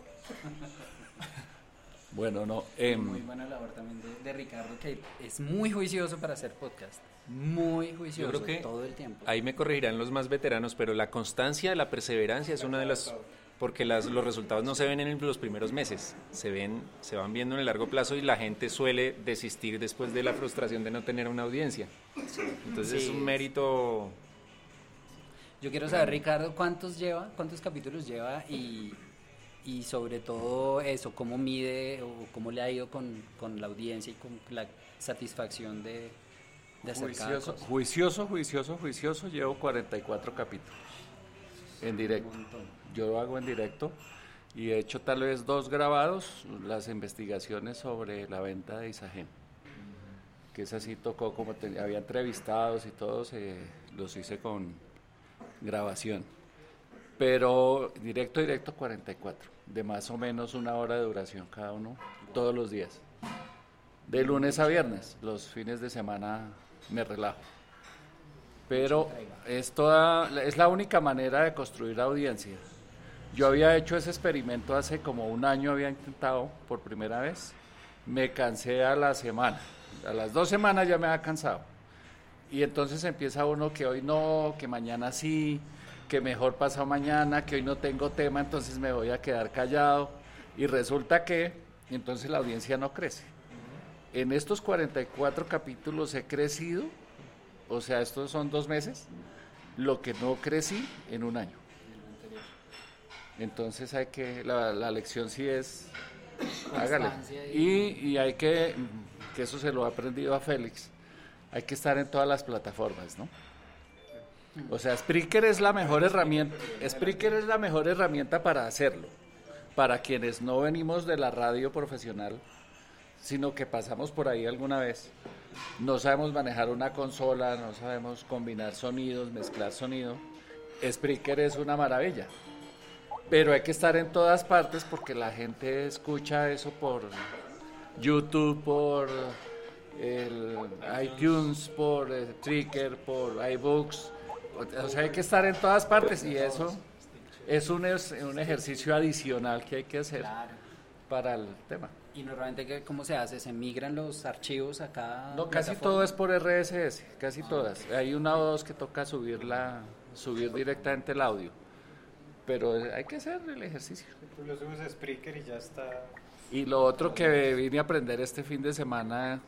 Bueno, no. em, muy buena labor también de, de Ricardo, que es muy juicioso para hacer podcast. Muy juicioso Yo creo que todo el tiempo. Ahí me corregirán los más veteranos, pero la constancia, la perseverancia es una de las porque las, los resultados no se ven en los primeros meses, se ven, se van viendo en el largo plazo y la gente suele desistir después de la frustración de no tener una audiencia. Entonces Sí. es un mérito. Yo quiero saber, Ricardo, cuántos lleva, cuántos capítulos lleva y, y sobre todo eso, cómo mide o cómo le ha ido con, con la audiencia y con la satisfacción de, de hacer cada Juicioso, cosa. juicioso, juicioso, juicioso, llevo 44 capítulos en directo. yo lo hago en directo y he hecho tal vez dos grabados, las investigaciones sobre la venta de Isagen. Que es así tocó como te- había entrevistados y todos, eh, los hice con grabación. Pero directo, directo 44, de más o menos una hora de duración cada uno, todos los días. De lunes a viernes, los fines de semana me relajo. Pero es, toda, es la única manera de construir audiencia. Yo había hecho ese experimento hace como un año, había intentado por primera vez. Me cansé a la semana. A las dos semanas ya me había cansado. Y entonces empieza uno que hoy no, que mañana sí, que mejor pasado mañana, que hoy no tengo tema, entonces me voy a quedar callado. Y resulta que entonces la audiencia no crece. En estos 44 capítulos he crecido, o sea, estos son dos meses, lo que no crecí en un año. Entonces hay que, la, la lección sí es, hágale. Y, y hay que, que eso se lo he aprendido a Félix, hay que estar en todas las plataformas, ¿no? O sea, Spreaker es la mejor herramienta, Spreaker es la mejor herramienta para hacerlo, para quienes no venimos de la radio profesional, sino que pasamos por ahí alguna vez. No sabemos manejar una consola, no sabemos combinar sonidos, mezclar sonido. Spreaker es una maravilla. Pero hay que estar en todas partes porque la gente escucha eso por YouTube, por iTunes, por eh, Tricker, por iBooks. O sea, hay que estar en todas partes y eso es un, es un ejercicio adicional que hay que hacer para el tema. Y normalmente, ¿qué- ¿cómo se hace? ¿Se migran los archivos a cada No, casi plataforma? todo es por RSS, casi todas. Hay una o dos que toca subirla, subir directamente el audio. Pero hay que hacer el ejercicio. Tú lo subes a Spreaker y ya está. Y lo otro que vine a aprender este fin de semana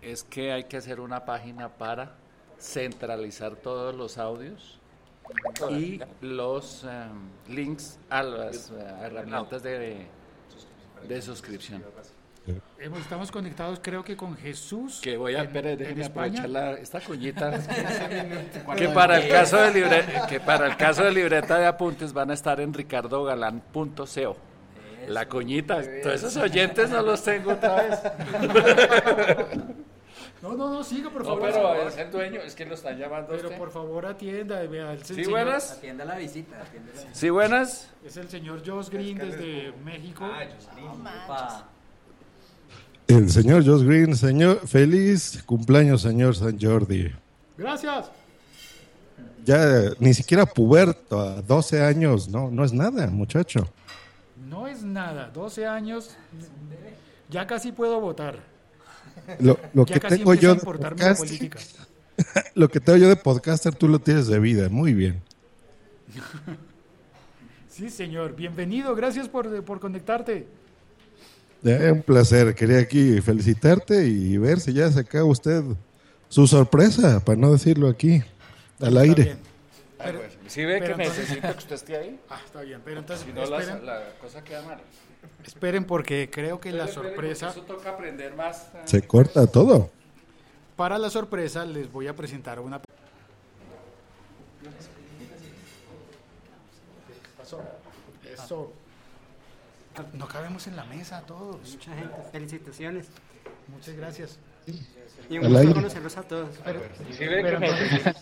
es que hay que hacer una página para centralizar todos los audios y los em, links a las eh, herramientas de, de suscripción. Hemos- Estamos conectados, creo que con Jesús. Que voy a en- en déjeme aprovechar la- esta cuñita. que para el caso de libre, que para el caso de libreta de apuntes van a estar en ricardogalán.co. La cuñita, todos esos oyentes no los tengo otra vez. No, no, no, siga, por No, favor. pero es el dueño, es que lo están llamando Pero usted. por favor atienda. vea, es el Sí, señor- buenas. Atienda la visita. atienda la visita. Sí, buenas. Es el señor Josh Green desde México. Pa- El señor Josh Green, señor, feliz cumpleaños, señor San Jordi. Gracias. Ya eh, ni siquiera puberto, a 12 años, no, no es nada, muchacho. No es nada, 12 años. Ya casi puedo votar. Lo, lo que tengo yo de importarme la podcast, política. lo que tengo yo de podcaster, tú lo tienes de vida, muy bien. Sí, señor. Bienvenido. Gracias por, por conectarte. Eh, un placer, quería aquí felicitarte y ver si ya saca usted su sorpresa, para no decirlo aquí, al Está aire. bien. Pero- Si ve que entonces- necesito que usted esté ahí, Ah, está bien. Pero entonces si no la, la cosa queda mal. Esperen porque creo que la sorpresa, Eso toca aprender más. Se corta todo. para la sorpresa les voy a presentar una Pasó. Eso. No cabemos en la mesa todos. Mucha gente, felicitaciones. Muchas gracias. Y un Al gusto aire. conocerlos a todos. Pero, pero me- entonces,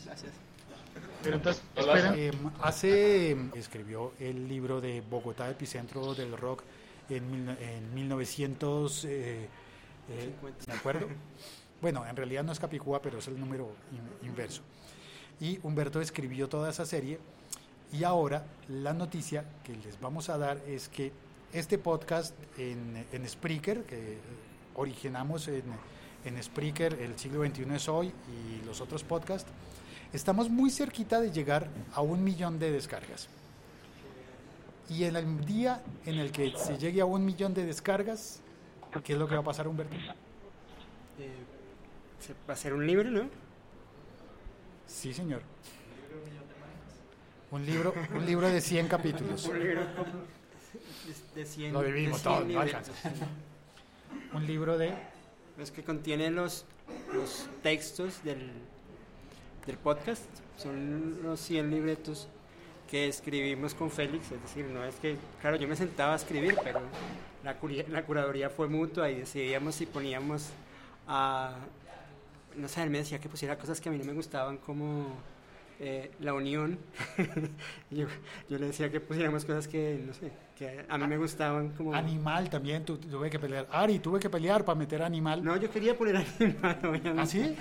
pero entonces, esperen, eh, hace eh, escribió el libro de Bogotá, epicentro del rock, en, en 1900, eh, eh, ¿me acuerdo? Bueno, en realidad no es Capicúa, pero es el número in- inverso. Y Humberto escribió toda esa serie y ahora la noticia que les vamos a dar es que este podcast en, en Spreaker, que originamos en, en Spreaker, El siglo XXI es hoy y los otros podcasts, estamos muy cerquita de llegar a un millón de descargas. Y en el día en el que se llegue a un millón de descargas, ¿qué es lo que va a pasar, Humberto? Eh, se va a hacer un libro, ¿no? Sí, señor. Un libro, un libro de 100 capítulos. Un libro de, de 100 Lo vivimos de 100 todo, no alcanza. Un libro de... Los que contienen los, los textos del, del podcast. Son los 100 libretos que escribimos con Félix, es decir, no es que, claro, yo me sentaba a escribir, pero la, la curaduría fue mutua y decidíamos si poníamos a, no sé, él me decía que pusiera cosas que a mí no me gustaban como eh, la unión, yo, yo le decía que pusiéramos cosas que, no sé, que a mí me gustaban como... Animal también, tu- tuve que pelear. Ari, tuve que pelear para meter animal. No, yo quería poner animal, obviamente. ¿Ah, sí? Sí,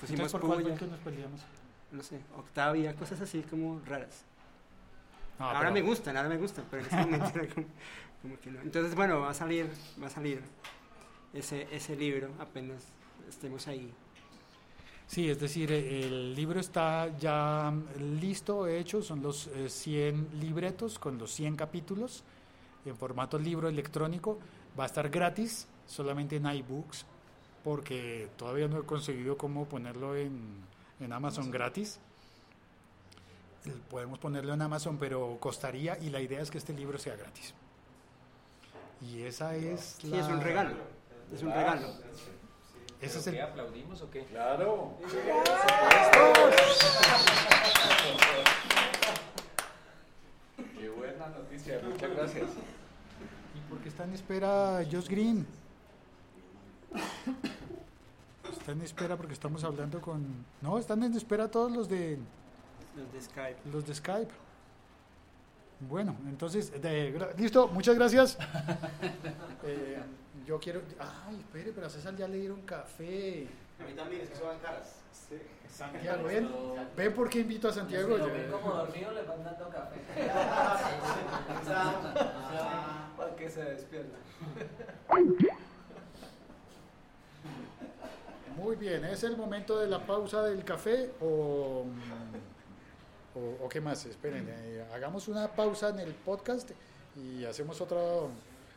pusimos Entonces, ¿por cuál que nos peleamos? no sé, Octavia, cosas así como raras. No, ahora pero- me gustan, ahora me gustan, pero en ese momento era como, como que no. Entonces, bueno, va a salir, va a salir ese, ese libro apenas estemos ahí. Sí, es decir, eh, el libro está ya listo, hecho, son los eh, 100 libretos con los 100 capítulos en formato libro electrónico. Va a estar gratis, solamente en iBooks, porque todavía no he conseguido cómo ponerlo en, en Amazon gratis. Podemos ponerlo en Amazon, pero costaría y la idea es que este libro sea gratis. Y esa es Sí, la... es un regalo, es un regalo. Ese es ¿Pero el... qué, aplaudimos o qué? Claro. Qué buena noticia, muchas gracias. ¿Y por qué está en espera Josh Green? Está en espera porque estamos hablando con... No, están en espera todos los de Los de Skype. los de Skype. Bueno, entonces, de- listo, muchas gracias. Eh, yo quiero... Ay, espere, pero a César ya le dieron café. A mí también, es que son caras. Santiago, ¿ven? ¿Ven por qué invito a Santiago? Lo Yo- ven como dormido, le van dando café. Para que se despierta. Muy bien, ¿es el momento de la pausa del café o, o, o qué más? Esperen, eh, hagamos una pausa en el podcast y hacemos otra...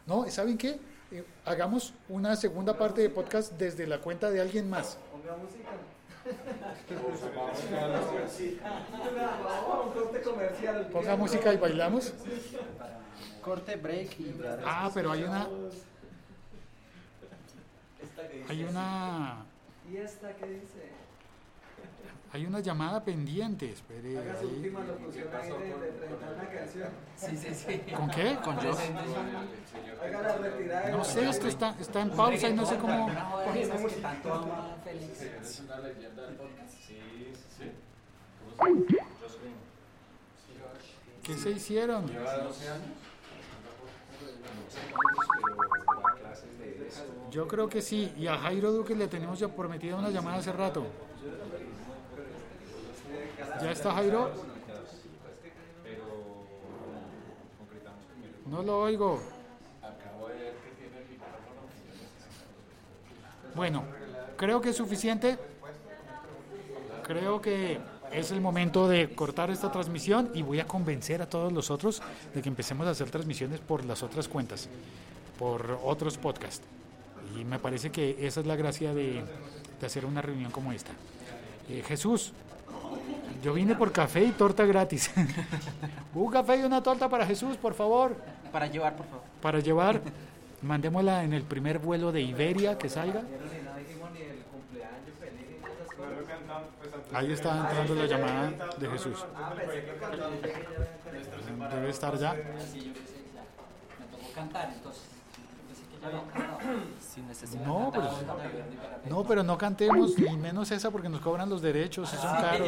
No, ¿saben qué? Eh, hagamos una segunda parte de podcast desde la cuenta de alguien más. Ponga música. Vamos a un corte comercial. Ponga música y bailamos. Corte, break y Ah, pero hay una... Esta que dice Hay una... ¿Y esta qué dice? Hay una llamada pendiente, espere. Haga su última locución ahí de, presentar una canción. Sí, sí, sí. ¿Con qué? Con yo. Haga la retirada. de No sé, esto está, está en pausa y no sé cómo... Que tanto ama Félix. Es una leyenda del podcast. Sí, sí. ¿Qué se hicieron? Lleva 12 años. Yo creo que sí, y a Jairo Duque le tenemos ya prometida una llamada hace rato. ¿Ya está Jairo? No lo oigo. Bueno, creo que es suficiente. Creo que es el momento de cortar esta transmisión y voy a convencer a todos los otros de que empecemos a hacer transmisiones por las otras cuentas, por otros podcasts. Y me parece que esa es la gracia de, de hacer una reunión como esta. Eh, Jesús, yo vine por café y torta gratis. Un café y una torta para Jesús, por favor. Para llevar, por favor. Para llevar, mandémosla en el primer vuelo de Iberia que salga. Ahí está entrando la llamada de Jesús. Debe estar ya. No, pero. No, pero no cantemos, ni menos esa porque nos cobran los derechos y son caros.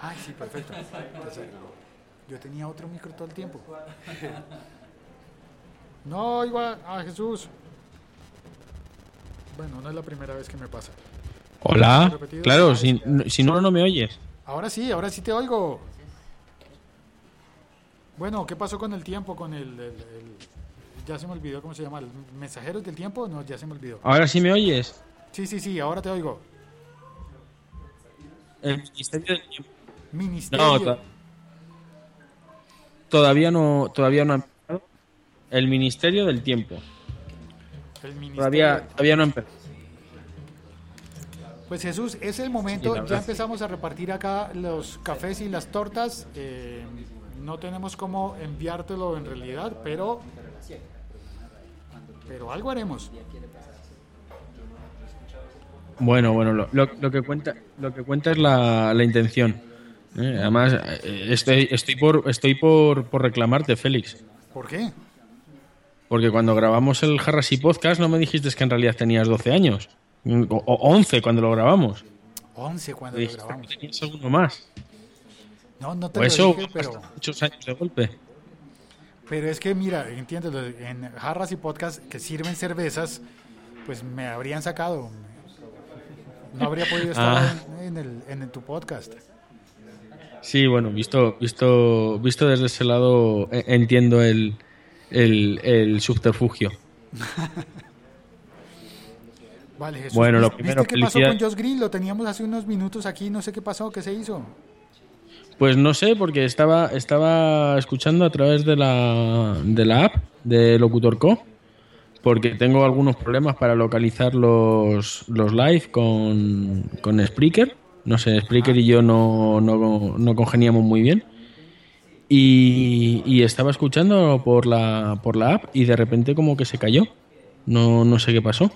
Ay, sí, perfecto. Yo tenía otro micro todo el tiempo. No, igual a Jesús. Bueno, no es la primera vez que me pasa. Hola. Claro, si, si no, no me oyes. Ahora sí, ahora sí te oigo. Bueno, ¿qué pasó con el tiempo? Con el, el- el- ya se me olvidó cómo se llama, ¿el mensajeros del tiempo? No, ya se me olvidó. Ahora sí me oyes. Sí, sí, sí, ahora te oigo. El Ministerio del Tiempo. Ministerio. No, to- todavía no, todavía no ha empezado. El Ministerio del Tiempo. El ministerio. Todavía, todavía no ha empezado. Pues Jesús, es el momento, Sí, ya empezamos a repartir acá los cafés y las tortas. eh, no tenemos cómo enviártelo en realidad, pero, pero algo haremos. Bueno, bueno, lo, lo- lo que cuenta lo que cuenta es la, la intención. ¿eh? Además, eh, estoy, estoy por estoy por, por reclamarte, Félix. ¿Por qué? Porque cuando grabamos el Harrasy Podcast no me dijiste que en realidad tenías 12 años. O, o 11 cuando lo grabamos. 11 cuando lo grabamos. que tenías alguno más. No, no te Por lo eso dije, pero, pasaste muchos años de golpe. Pero es que mira, entiendo, en jarras y podcast que sirven cervezas, pues me habrían sacado. No habría podido estar Ah. en, el, en tu podcast. Sí, bueno, visto, visto, visto desde ese lado, eh, entiendo el, el, el subterfugio. Vale, Jesús. Bueno, lo ¿viste- primero, ¿viste qué pasó felicidad- con Josh Green? Lo teníamos hace unos minutos aquí, no sé qué pasó, qué se hizo. Pues no sé, porque estaba, estaba escuchando a través de la, de la app de Locutor Co. Porque tengo algunos problemas para localizar los, los live con, con Spreaker. No sé, Spreaker y yo no, no, no congeniamos muy bien. Y, y estaba escuchando por la, por la app y de repente como que se cayó. No, no sé qué pasó.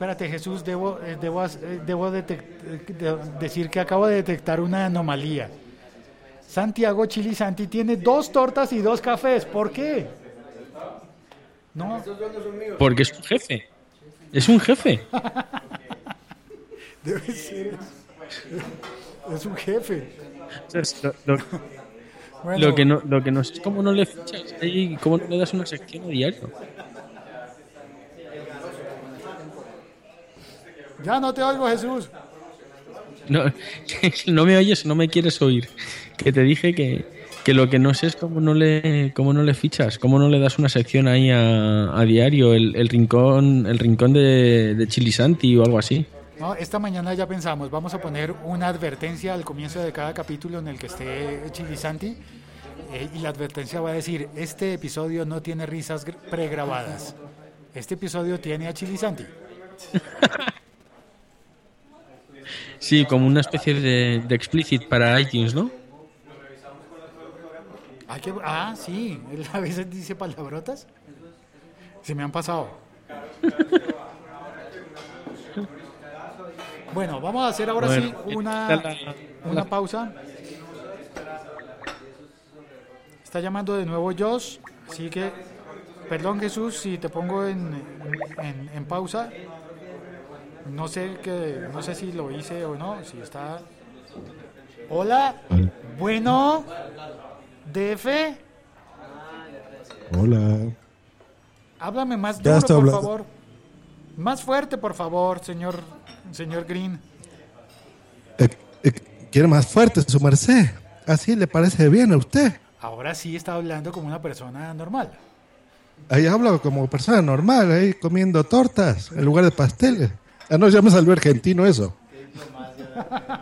Espérate, Jesús, debo, eh, debo, eh, debo eh, de- decir que acabo de detectar una anomalía. Santiago Chili Santi tiene dos tortas y dos cafés. ¿Por qué? No, Porque es un jefe. Es un jefe. debe ser. Es un jefe. Lo, lo- Bueno. lo que no, lo que no sé es cómo no le fichas ahí, cómo no le das una sección a diario. Ya no te oigo, Jesús. No, no me oyes, no me quieres oír. Que te dije que, que lo que no sé es cómo no le, cómo no le fichas, cómo no le das una sección ahí a, a diario, el, el rincón, el rincón de, de Chili Santi o algo así. No, esta mañana ya pensamos, vamos a poner una advertencia al comienzo de cada capítulo en el que esté Chili Santi. eh, y la advertencia va a decir, este episodio no tiene risas gr- pregrabadas. Este episodio tiene a Chili Santi. Sí, como una especie de, de explicit para iTunes, ¿no? Que- ah, sí, él a veces dice palabrotas. Se me han pasado. Bueno, vamos a hacer ahora Bueno, sí una, una pausa. Está llamando de nuevo Josh, así que, perdón Jesús, si te pongo en, en, en pausa. No sé que, no sé si lo hice o no, si está. Hola, bueno, DF, Hola. háblame más duro, por hablando. favor. Más fuerte, por favor, señor, señor Green. Eh, eh, ¿Quiere más fuerte, su merced? ¿Así le parece bien a usted? Ahora sí está hablando como una persona normal. Ahí hablo como persona normal, ahí comiendo tortas en lugar de pasteles. Ah, no, ya me salió argentino eso.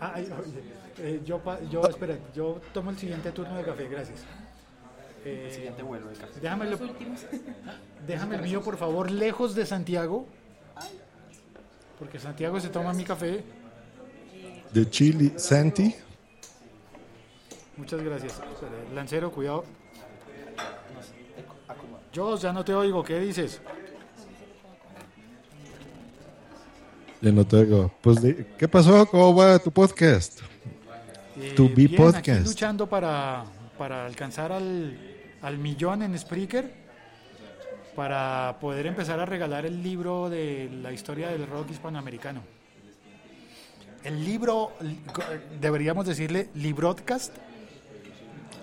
Ay, oye, eh, yo, pa- yo, espera, yo tomo el siguiente turno de café, gracias. Eh, El siguiente vuelo de café. Déjame, déjame el mío, por favor, lejos de Santiago. Porque Santiago se toma mi café. De Chili Santi. Muchas gracias. Lancero, cuidado. Yo ya no te oigo, ¿qué dices? Ya no te oigo. Pues, ¿qué pasó? ¿Cómo va tu podcast? Eh, Tu Be bien, aquí Podcast. luchando para, para alcanzar al, al millón en Spreaker, para poder empezar a regalar el libro de la historia del rock hispanoamericano. El libro, deberíamos decirle librodcast,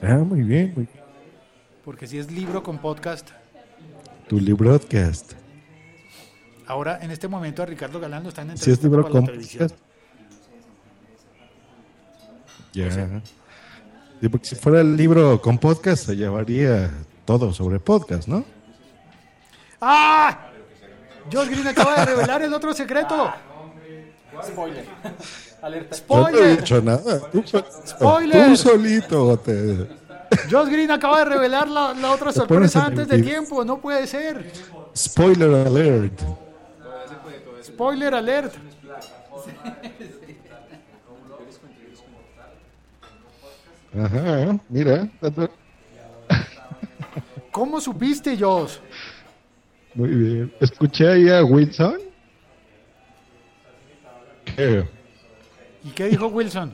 Ah, muy bien, muy bien. Porque si es libro con podcast. Tu librodcast. Ahora, en este momento, a Ricardo Galán lo están Si es libro con televisión. podcast. Ya. Sí, porque si fuera el libro con podcast, se llevaría todo sobre podcast, ¿no? ¡Ah! Josh Green acaba de revelar el otro secreto. Spoiler. Alerta. Yo no he ¡Spoiler! dicho nada. Tú, Spoiler. tú solito te... Josh Green acaba de revelar la, la otra sorpresa antes de tiempo. No puede ser. Spoiler alert. Spoiler alert. Ajá, mira. ¿Cómo supiste, Josh? Muy bien. Escuché ahí a Wilson. ¿Y qué dijo Wilson?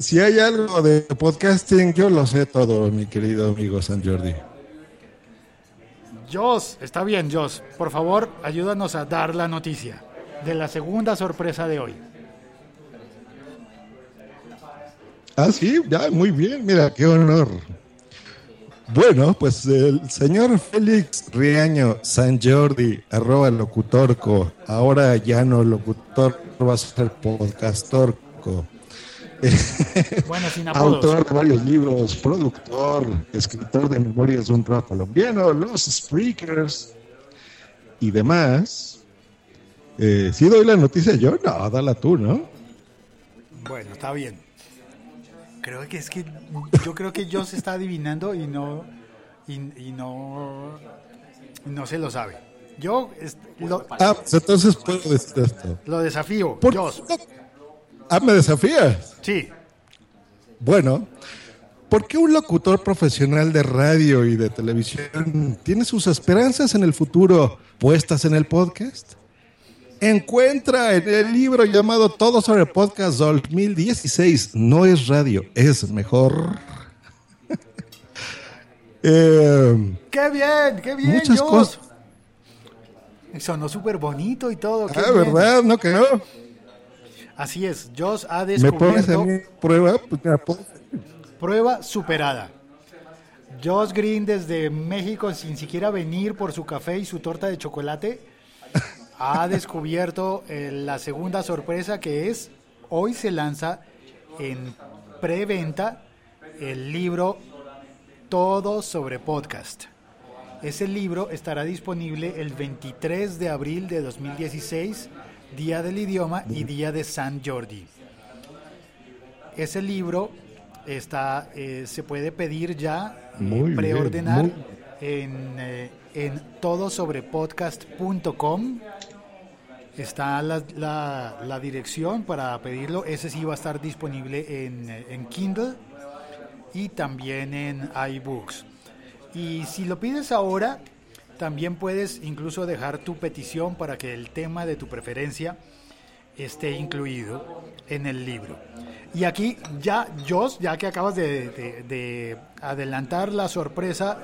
Si hay algo de podcasting, yo lo sé todo, mi querido amigo San Jordi. Jos, está bien, Jos. Por favor, ayúdanos a dar la noticia de la segunda sorpresa de hoy. Ah, sí, ya, muy bien, mira, qué honor. Bueno, pues el señor Félix Riaño San Jordi, arroba locutorco, ahora ya no locutor, va a ser podcastorco. Bueno, sin apodos. Autor de varios libros, productor, escritor de Memorias de un Rock Colombiano, Los Speakers y demás. Eh, ¿Sí doy la noticia yo? No, dala tú, ¿no? Bueno, está bien. Creo que es que yo creo que Jos está adivinando y no y, y no no se lo sabe. Yo lo, Ah, pues entonces puedo decir esto. lo desafío, ¿Por- Jos. Ah, ¿me desafías? Sí. Bueno, ¿por qué un locutor profesional de radio y de televisión tiene sus esperanzas en el futuro puestas en el podcast? Encuentra en el libro llamado Todo sobre Podcast 2016. No es radio, es mejor. Eh, ¡Qué bien! ¡Qué bien, Muchas Jos! cosas. Sonó súper bonito y todo. qué ah, bien. ¿verdad? No que no. Así es, Jos ha Me pones a descubierto prueba, pues pues, prueba superada. Josh Green desde México sin siquiera venir por su café y su torta de chocolate ha descubierto eh, la segunda sorpresa que es hoy se lanza en preventa el libro Todo sobre podcast. Ese libro estará disponible el 23 de abril de 2016, Día del Idioma y Día de San Jordi. Ese libro está, eh, se puede pedir ya, eh, bien, preordenar muy- en, eh, en todosobrepodcast.com. Está la, la- la dirección para pedirlo. Ese sí va a estar disponible en, eh, en Kindle y también en iBooks. Y si lo pides ahora, también puedes incluso dejar tu petición para que el tema de tu preferencia esté incluido en el libro. Y aquí ya, Jos, ya que acabas de, de- de adelantar la sorpresa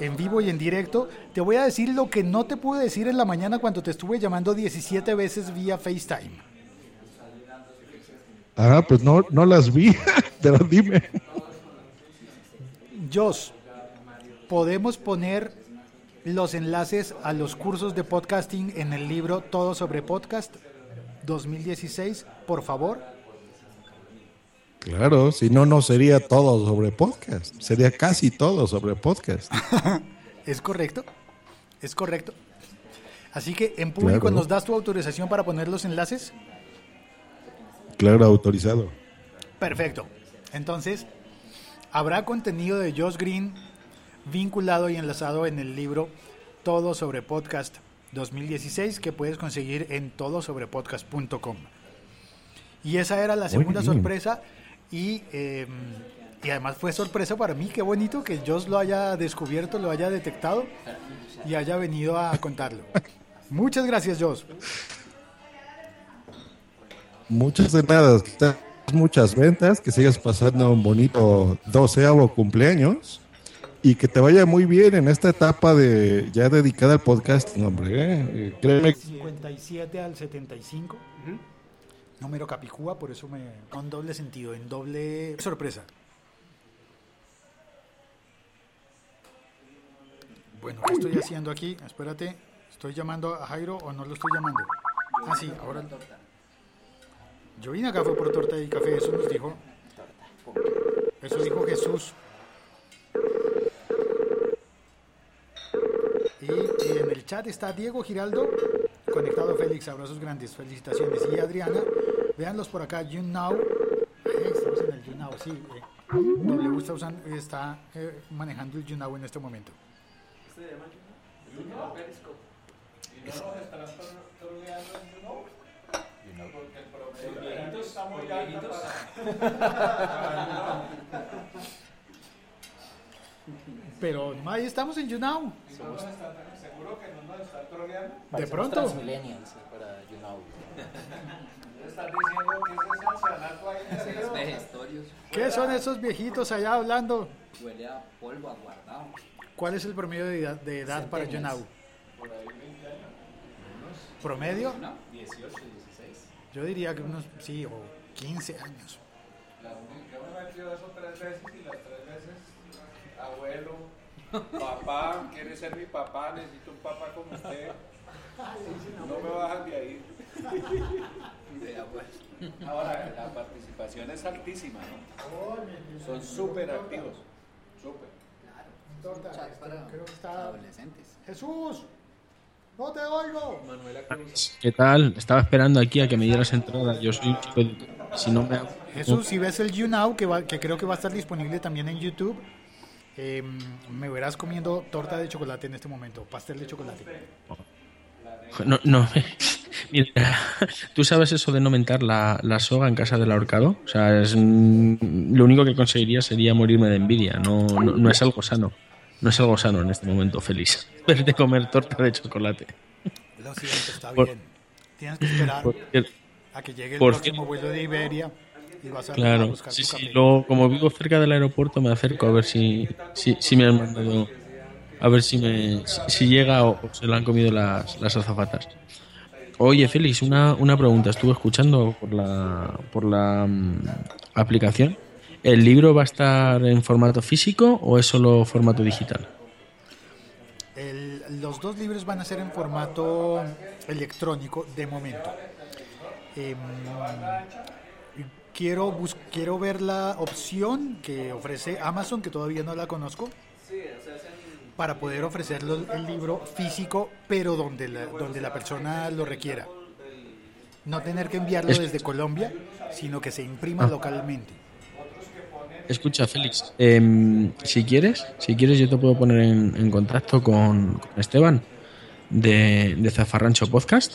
en vivo y en directo, te voy a decir lo que no te pude decir en la mañana cuando te estuve llamando 17 veces vía FaceTime. ah, pues no, no las vi, pero dime. Jos, podemos poner los enlaces a los cursos de podcasting en el libro Todo sobre Podcast 2016, por favor. Claro, si no, no sería todo sobre podcast. Sería casi todo sobre podcast. ¿Es correcto? ¿Es correcto? Así que en público Claro. nos das tu autorización para poner los enlaces. Claro, autorizado. Perfecto. Entonces, habrá contenido de Josh Green vinculado y enlazado en el libro Todo sobre Podcast 2016 que puedes conseguir en todosobrepodcast.com. Y esa era la segunda sorpresa y, eh, y además fue sorpresa para mí, qué bonito que Josh lo haya descubierto, lo haya detectado y haya venido a contarlo. Muchas gracias, Josh. Muchas de nada, muchas ventas, que sigas pasando un bonito doceavo cumpleaños y que te vaya muy bien en esta etapa de ya dedicada al podcast, hombre. ¿eh? Eh, Créeme, 57 al 75. Número Capicúa, por eso me. con doble sentido, en doble sorpresa. Bueno, ¿qué estoy haciendo aquí? Espérate, ¿estoy llamando a Jairo o no lo estoy llamando? Ah, sí, ahora. Yo vine acá fue por torta y café, eso nos dijo. Eso dijo Jesús. Y, y en el chat está Diego Giraldo, conectado Félix, abrazos grandes, felicitaciones. Y Adriana, véanlos por acá, You Now. Ay, estamos en el You Now, sí. eh, W está, usando- está eh, manejando el You Now en este momento. Pero no, ahí estamos en YouNow. ¿Seguro que no nos están troleando? De pronto. Transmillennials, sí, para. ¿Qué son esos viejitos allá hablando? Huele a polvo aguardado. ¿Cuál es el promedio de edad, de edad para. YouNow? Por ahí 20 años. ¿Promedio? ¿No? 18, 16. Yo diría que unos, sí, o 15 años. La única, yo me he metido eso tres veces y las tres abuelo, papá, quiere ser mi papá, necesito un papá como usted. No me bajan de ahí. Pues. Ahora, la participación es altísima, ¿no? Son súper activos. Súper. Creo que está... adolescentes. Jesús, no te oigo. ¿Qué tal? Estaba esperando aquí a que me dieras entrada. Yo soy un chico de... Si no me... Jesús, si ves el YouNow, que, va- que creo que va a estar disponible también en YouTube, eh, me verás comiendo torta de chocolate en este momento, pastel de chocolate. No, no. Mira, ¿tú sabes eso de no mentar la, la soga en casa del ahorcado? O sea, es, lo único que conseguiría sería morirme de envidia. No, no, no es algo sano. No es algo sano en este momento, feliz. Verte comer torta de chocolate. Lo siento, está Por- bien. Tienes que esperar a que llegue el próximo vuelo de Iberia y vas a, a Claro, buscar sí, tu sí. café. Luego, como vivo cerca del aeropuerto, me acerco a ver si, si, si me han mandado. A ver si, me, si, si llega o, o se lo han comido las, las azafatas. Oye, Félix, una, una pregunta. Estuve escuchando por la, por la mm, aplicación. ¿El libro va a estar en formato físico o es solo formato digital? El- los dos libros van a ser en formato electrónico de momento. Em, quiero, bus- quiero ver la opción que ofrece Amazon, que todavía no la conozco, para poder ofrecerlo el libro físico, pero donde la, donde la persona lo requiera. No tener que enviarlo Es- desde Colombia, sino que se imprima Ah. localmente. Escucha, Félix, em, si quieres, si quieres yo te puedo poner en, en contacto con, con Esteban de, de Zafarrancho Podcast,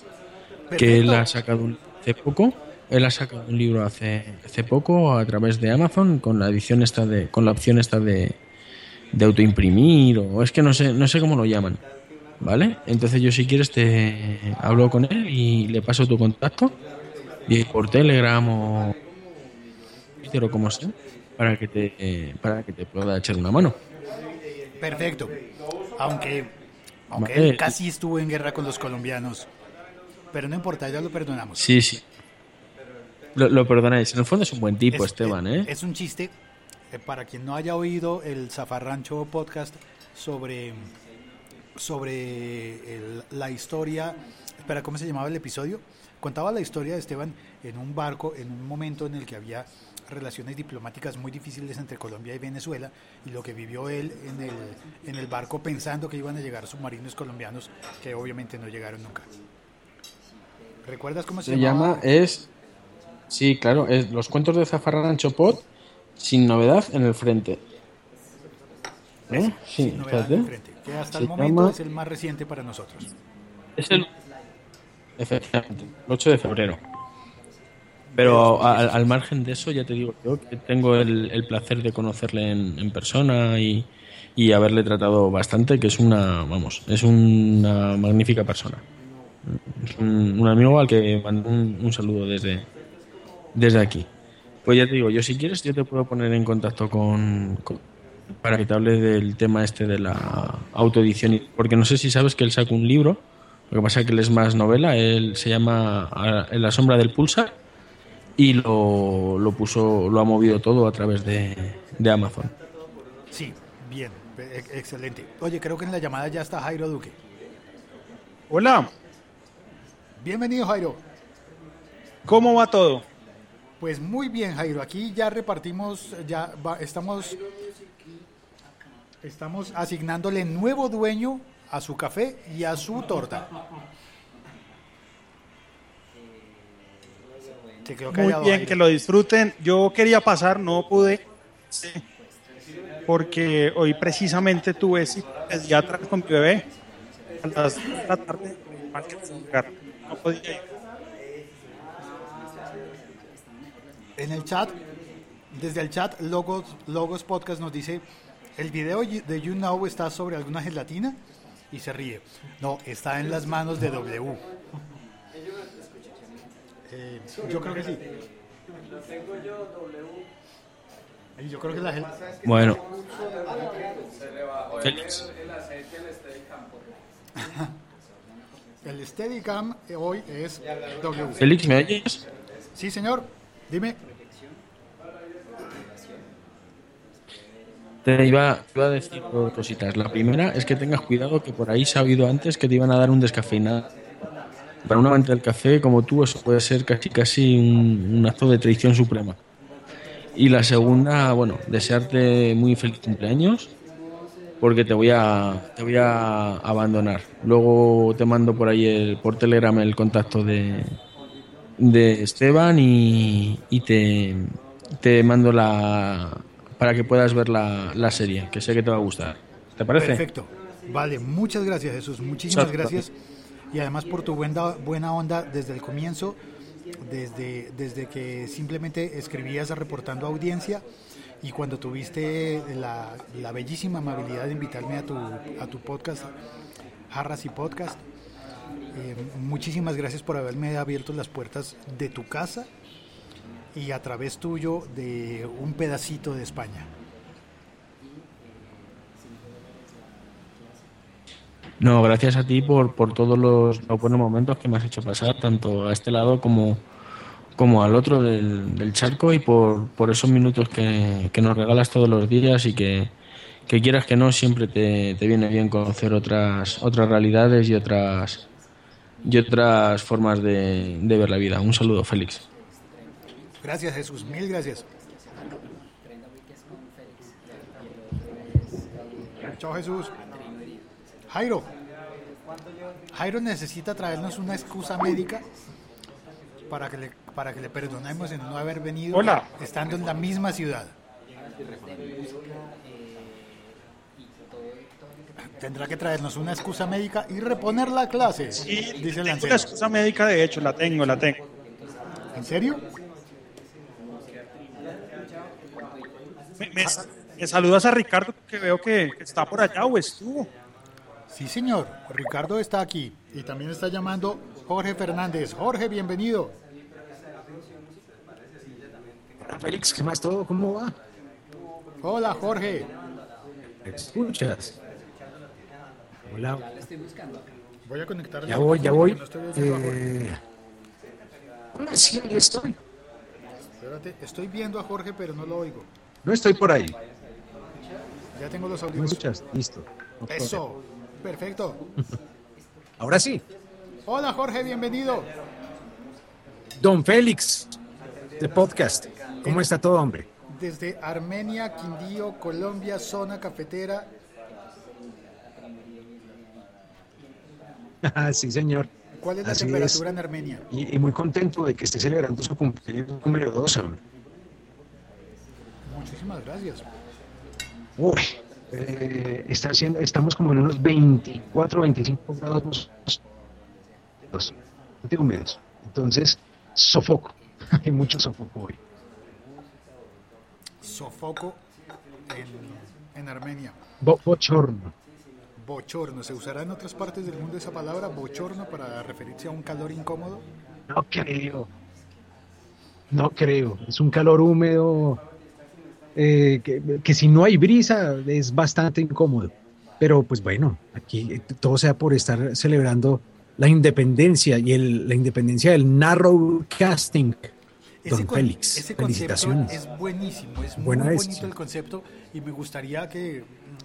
que él ha sacado un, hace poco, él ha sacado un libro hace, hace poco a través de Amazon con la edición esta de, con la opción esta de, de autoimprimir o es que no sé, no sé cómo lo llaman, ¿vale? Entonces yo si quieres te hablo con él y le paso tu contacto y por Telegram o Twitter o como sea para que te eh, para que te pueda echar una mano. Perfecto. Aunque, aunque Vale. él casi estuvo en guerra con los colombianos. Pero no importa, ya lo perdonamos. Sí, sí. Lo, lo perdonáis. En el fondo es un buen tipo, Es- Esteban, ¿eh? Es un chiste. eh, Para quien no haya oído el Zafarrancho podcast sobre, sobre el- la historia. Espera, ¿cómo se llamaba el episodio? Contaba la historia de Esteban en un barco en un momento en el que había relaciones diplomáticas muy difíciles entre Colombia y Venezuela y lo que vivió él en el, en el barco pensando que iban a llegar submarinos colombianos que obviamente no llegaron nunca. ¿Recuerdas cómo se, Se llama, es... Sí, claro, es Los cuentos de Zafarrancho Pod sin novedad en el frente. ¿Eh? Sí, Sin novedad en el frente, que hasta Se el momento llama- es el más reciente para nosotros. Es el... Efectivamente, el 8 de febrero. Pero al, al margen de eso, ya te digo yo que tengo el, el placer de conocerle en, en persona y, y haberle tratado bastante, que es una, vamos, es una magnífica persona. Es un, un amigo al que mando un, un saludo desde, desde aquí. Pues ya te digo, yo si quieres, yo te puedo poner en contacto con, con- para que te hable del tema este de la autoedición, y- porque no sé si sabes que él sacó un libro, lo que pasa es que él es más novela, él se llama En la sombra del pulsar y lo, lo puso, lo ha movido todo a través de, de Amazon. Sí, bien, excelente. Oye, creo que en la llamada ya está Jairo Duque. Hola, Bienvenido, Jairo. ¿cómo va todo? Pues muy bien, Jairo. Aquí ya repartimos, ya va- estamos, estamos asignándole nuevo dueño a su café y a su torta. Muy bien, Jairo. que lo disfruten. Yo quería pasar, no pude, porque hoy precisamente tuve pediatra con mi bebé a las 2 de la tarde. No podía ir. En el chat, desde el chat, Logos, Logos Podcast nos dice el video de You Know está sobre alguna gelatina y se ríe. No, está en las manos de W. Eh, yo creo que sí. Y Yo creo que la gel- Bueno. El, Steadicam. por- El Steadicam eh, hoy es W. Félix, ¿me oyes? Sí, señor. Dime. Te iba, te iba a decir dos cositas. La primera es que tengas cuidado que por ahí se ha oído antes que te iban a dar un descafeinado. Para un amante del café como tú eso puede ser casi casi un, un acto de traición suprema. Y la segunda, bueno, desearte muy feliz cumpleaños porque te voy a te voy a abandonar. Luego te mando por ahí el, por Telegram el contacto de, de Esteban y, y te, te mando la para que puedas ver la, la serie, que sé que te va a gustar. ¿Te parece? Perfecto. Vale, muchas gracias Jesús, muchísimas Exacto. gracias. Y además por tu buena, buena onda desde el comienzo, desde, desde que simplemente escribías reportando audiencia y cuando tuviste la, la bellísima amabilidad de invitarme a tu, a tu podcast, Jarras y Podcast. Eh, muchísimas gracias por haberme abierto las puertas de tu casa y a través tuyo de un pedacito de España. No, gracias a ti por, por todos los, buenos momentos que me has hecho pasar, tanto a este lado como, como al otro del, del charco, y por, por esos minutos que, que nos regalas todos los días y que, que quieras que no, siempre te, te viene bien conocer otras, otras realidades y otras, y otras formas de, de ver la vida. Un saludo, Félix. Gracias Jesús, mil gracias. Chao Jesús. Jairo. Jairo necesita traernos una excusa médica para que le, para que le perdonemos en no haber venido Hola. estando en la misma ciudad. Tendrá que traernos una excusa médica y reponer la clase, dice el Lancero. excusa médica, de hecho, la tengo, la tengo. ¿En serio? Me, me- me saludas a Ricardo, que veo que que está por allá o estuvo. Sí, señor. Ricardo está aquí y también está llamando Jorge Fernández. Jorge, bienvenido. Félix, ¿qué más todo? ¿Cómo va? Hola, Jorge. ¿Me escuchas? Hola. Voy a conectar. Ya voy, ya voy. No. Eh, hola, sí, ahí estoy. Espérate, estoy viendo a Jorge, pero no lo oigo. No estoy por ahí. Ya tengo los ¿Me audífonos. escuchas? Listo. Eso. Perfecto. Ahora sí. Hola, Jorge, bienvenido. Don Félix, de podcast. ¿Cómo está todo, hombre? Desde Armenia, Quindío, Colombia, zona cafetera. Ah, sí, señor. ¿Cuál es la Así temperatura es. en Armenia? Y, y muy contento de que esté celebrando su cumpleaños número 2, hombre. Muchísimas gracias. Uy, eh, está haciendo, estamos como en unos 24, 25 grados bastante húmedos. Entonces, sofoco. Hay mucho sofoco hoy. Sofoco en, en Armenia. Bo- bochorno. Bochorno. ¿Se usará en otras partes del mundo esa palabra, bochorno, para referirse a un calor incómodo? No creo. No creo. Es un calor húmedo eh, que, que si no hay brisa es bastante incómodo. Pero pues bueno, aquí todo sea por estar celebrando la independencia y el- la independencia del narrowcasting. Don con- Félix, ese felicitaciones. es buenísimo, es Buena muy bonito el concepto y me gustaría que,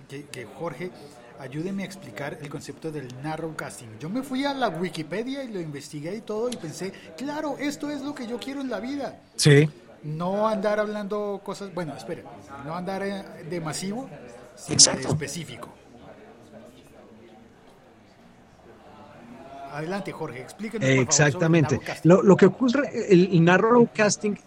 que- que Jorge ayúdeme a explicar el concepto del narrowcasting. Yo me fui a la Wikipedia y lo investigué y todo y pensé, claro, esto es lo que yo quiero en la vida. Sí. No andar hablando cosas, bueno, espera, no andar eh, de masivo, sino de específico. Adelante, Jorge, explíquenos. por Exactamente. Lo, lo que ocurre, el, el narrowcasting,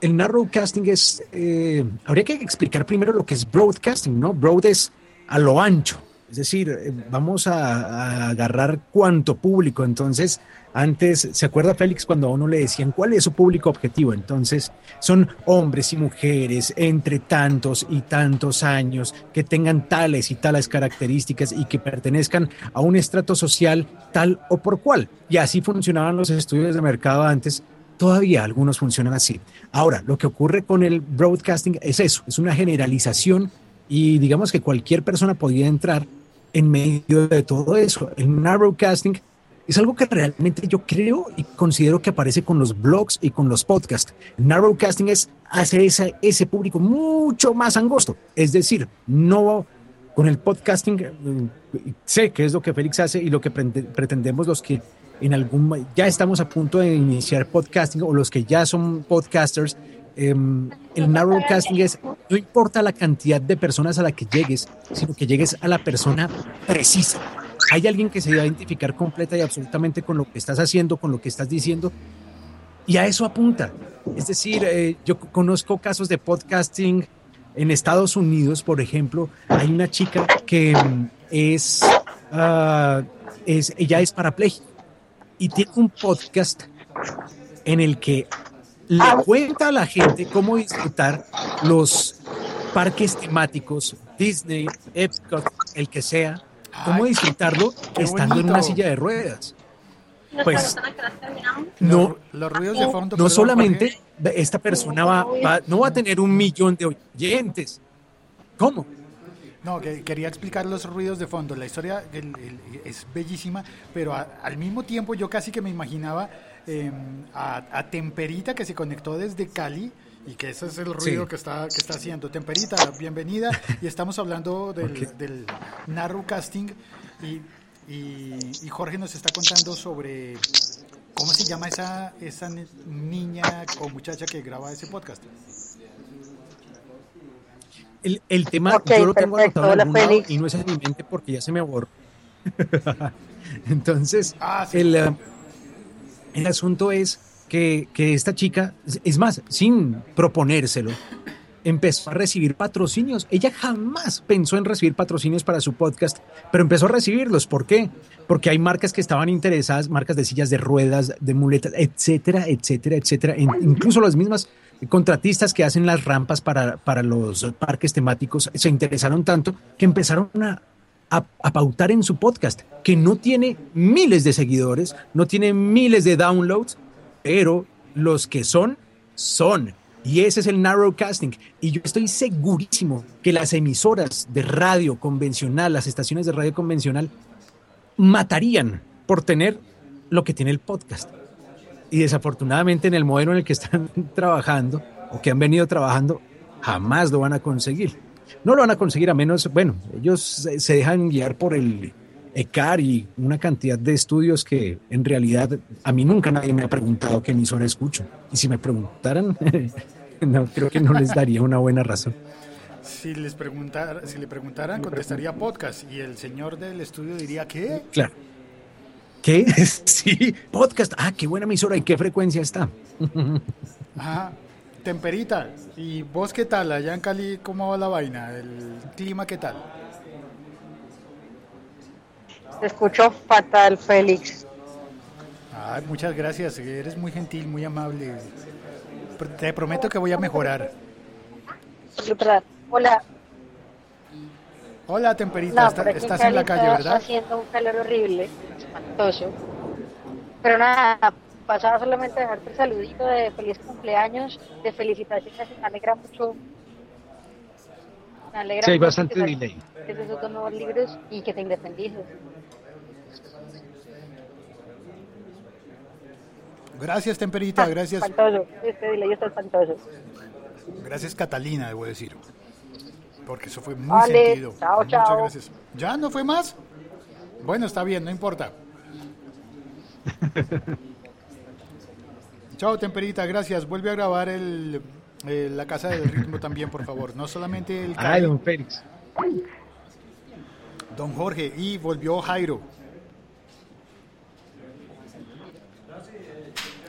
el narrowcasting es, eh, habría que explicar primero lo que es broadcasting, ¿no? Broad es a lo ancho, Es decir, eh, vamos a, agarrar cuánto público. Entonces, antes, ¿se acuerda Félix cuando a uno le decían cuál es su público objetivo? Entonces, son hombres y mujeres entre tantos y tantos años que tengan tales y tales características y que pertenezcan a un estrato social tal o por cual. Y así funcionaban los estudios de mercado antes. Todavía algunos funcionan así. Ahora, lo que ocurre con el broadcasting es eso, es una generalización y digamos que cualquier persona podía entrar en medio de todo eso. El narrowcasting es algo que realmente yo creo y considero que aparece con los blogs y con los podcasts. Narrowcasting es hacer ese, ese público mucho más angosto. Es decir, no con el podcasting, eh, sé que es lo que Félix hace y lo que pretendemos los que en algún ya estamos a punto de iniciar podcasting o los que ya son podcasters. Em, el narrowcasting es no importa la cantidad de personas a la que llegues, sino que llegues a la persona precisa. Hay alguien que se va identificar completa y absolutamente con lo que estás haciendo, con lo que estás diciendo, y a eso apunta. Es decir, eh, yo conozco casos de podcasting en Estados Unidos, por ejemplo, hay una chica que mm, es, ah, es, ella es parapléjica y tiene un podcast en el que le cuenta a la gente cómo disfrutar los parques temáticos, Disney, Epcot, el que sea, cómo disfrutarlo estando en una silla de ruedas. Pues no, Los ruidos de fondo. no solamente esta persona va, va- no va a tener un millón de oyentes. ¿Cómo? No, que quería explicar los ruidos de fondo. La historia el- el- es bellísima, pero a- al mismo tiempo yo casi que me imaginaba eh, a, a Temperita que se conectó desde Cali y que ese es el ruido Sí. que está que está haciendo. Temperita, bienvenida. Y estamos hablando del, del narrowcasting y, y, y Jorge nos está contando sobre cómo se llama esa, esa ni- niña o muchacha que graba ese podcast. El, el tema Ok, yo lo tengo anotado en algún lado y no es en mi mente porque ya se me borró. Entonces, Ah, sí. el, eh, el asunto es que, que esta chica, es- más, sin proponérselo, empezó a recibir patrocinios. Ella jamás pensó en recibir patrocinios para su podcast, pero empezó a recibirlos. ¿Por qué? Porque hay marcas que estaban interesadas, marcas de sillas de ruedas, de muletas, etcétera, etcétera, etcétera. In- incluso las mismas contratistas que hacen las rampas para, para los parques temáticos se interesaron tanto que empezaron a, a, pautar en su podcast, que no tiene miles de seguidores, no tiene miles de downloads, pero los que son, son. Y ese es el narrowcasting. Y yo estoy segurísimo que las emisoras de radio convencional, las estaciones de radio convencional, matarían por tener lo que tiene el podcast. Y desafortunadamente en el modelo en el que están trabajando o que han venido trabajando, jamás lo van a conseguir. No lo van a conseguir a menos, bueno, ellos se dejan guiar por el ECAR y una cantidad de estudios que en realidad a mí nunca nadie me ha preguntado qué emisora escucho. Y si me preguntaran, no, creo que no les daría una buena razón. Si les preguntara, si le preguntaran, contestaría podcast y el señor del estudio diría ¿qué? Claro. ¿Qué? Sí, podcast. Ah, qué buena emisora y qué frecuencia está. Ajá. Temperita, ¿y vos qué tal? Allá en Cali, ¿cómo va la vaina? ¿El clima qué tal? Te escucho fatal, Félix. Ay, muchas gracias, eres muy gentil, muy amable. Te prometo que voy a mejorar. Hola. Hola, Temperita, No, está- aquí en estás en la calle, está ¿verdad? haciendo un calor horrible, espantoso. Pero nada, pasaba solamente a dejarte el saludito de feliz cumpleaños, de felicitaciones, me alegra mucho. Me alegra Sí, hay mucho bastante que delay. esos dos nuevos libros y que te independices. Gracias, Temperita, Ah, gracias. Espantoso, este delay está espantoso. Gracias, Catalina, debo decir. Porque eso fue muy Vale, sentido. chao, Muchas chao. gracias. ¿Ya no fue más? Bueno, está bien, no importa. Chao, Temperita, gracias. Vuelve a grabar el, eh, la casa del ritmo también, por favor. No solamente el Ay, don Félix. don Jorge. Y volvió Jairo.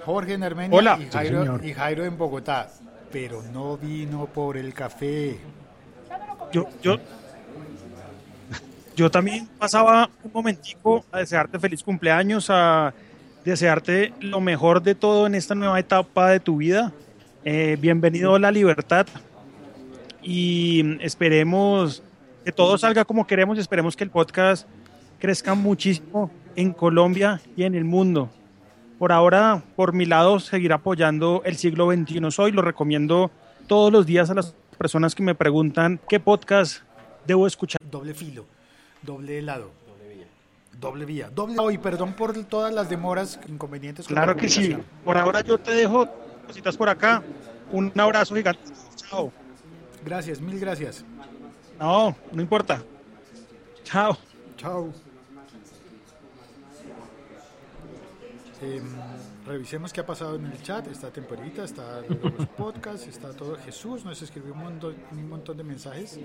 Jorge en Armenia Hola. y, Jairo, y Jairo en Bogotá. Pero no vino por el café. Yo, yo, yo también pasaba un momentico a desearte feliz cumpleaños, a desearte lo mejor de todo en esta nueva etapa de tu vida. Eh, bienvenido a la libertad y esperemos que todo salga como queremos. Esperemos que el podcast crezca muchísimo en Colombia y en el mundo. Por ahora, por mi lado, seguir apoyando el siglo XXI Soy. Lo recomiendo todos los días a las personas que me preguntan qué podcast debo escuchar. Doble filo, doble lado. Doble vía. Doble vía. Doble... Y perdón por todas las demoras, inconvenientes. con Claro la que sí. Por ahora yo te dejo cositas por acá. Un abrazo gigante. Chao. Gracias, mil gracias. No, no importa. Chao. Chao. Em, revisemos qué ha pasado en el chat. Está Temporita, está los podcasts, está todo. Jesús nos escribió un montón, un montón de mensajes.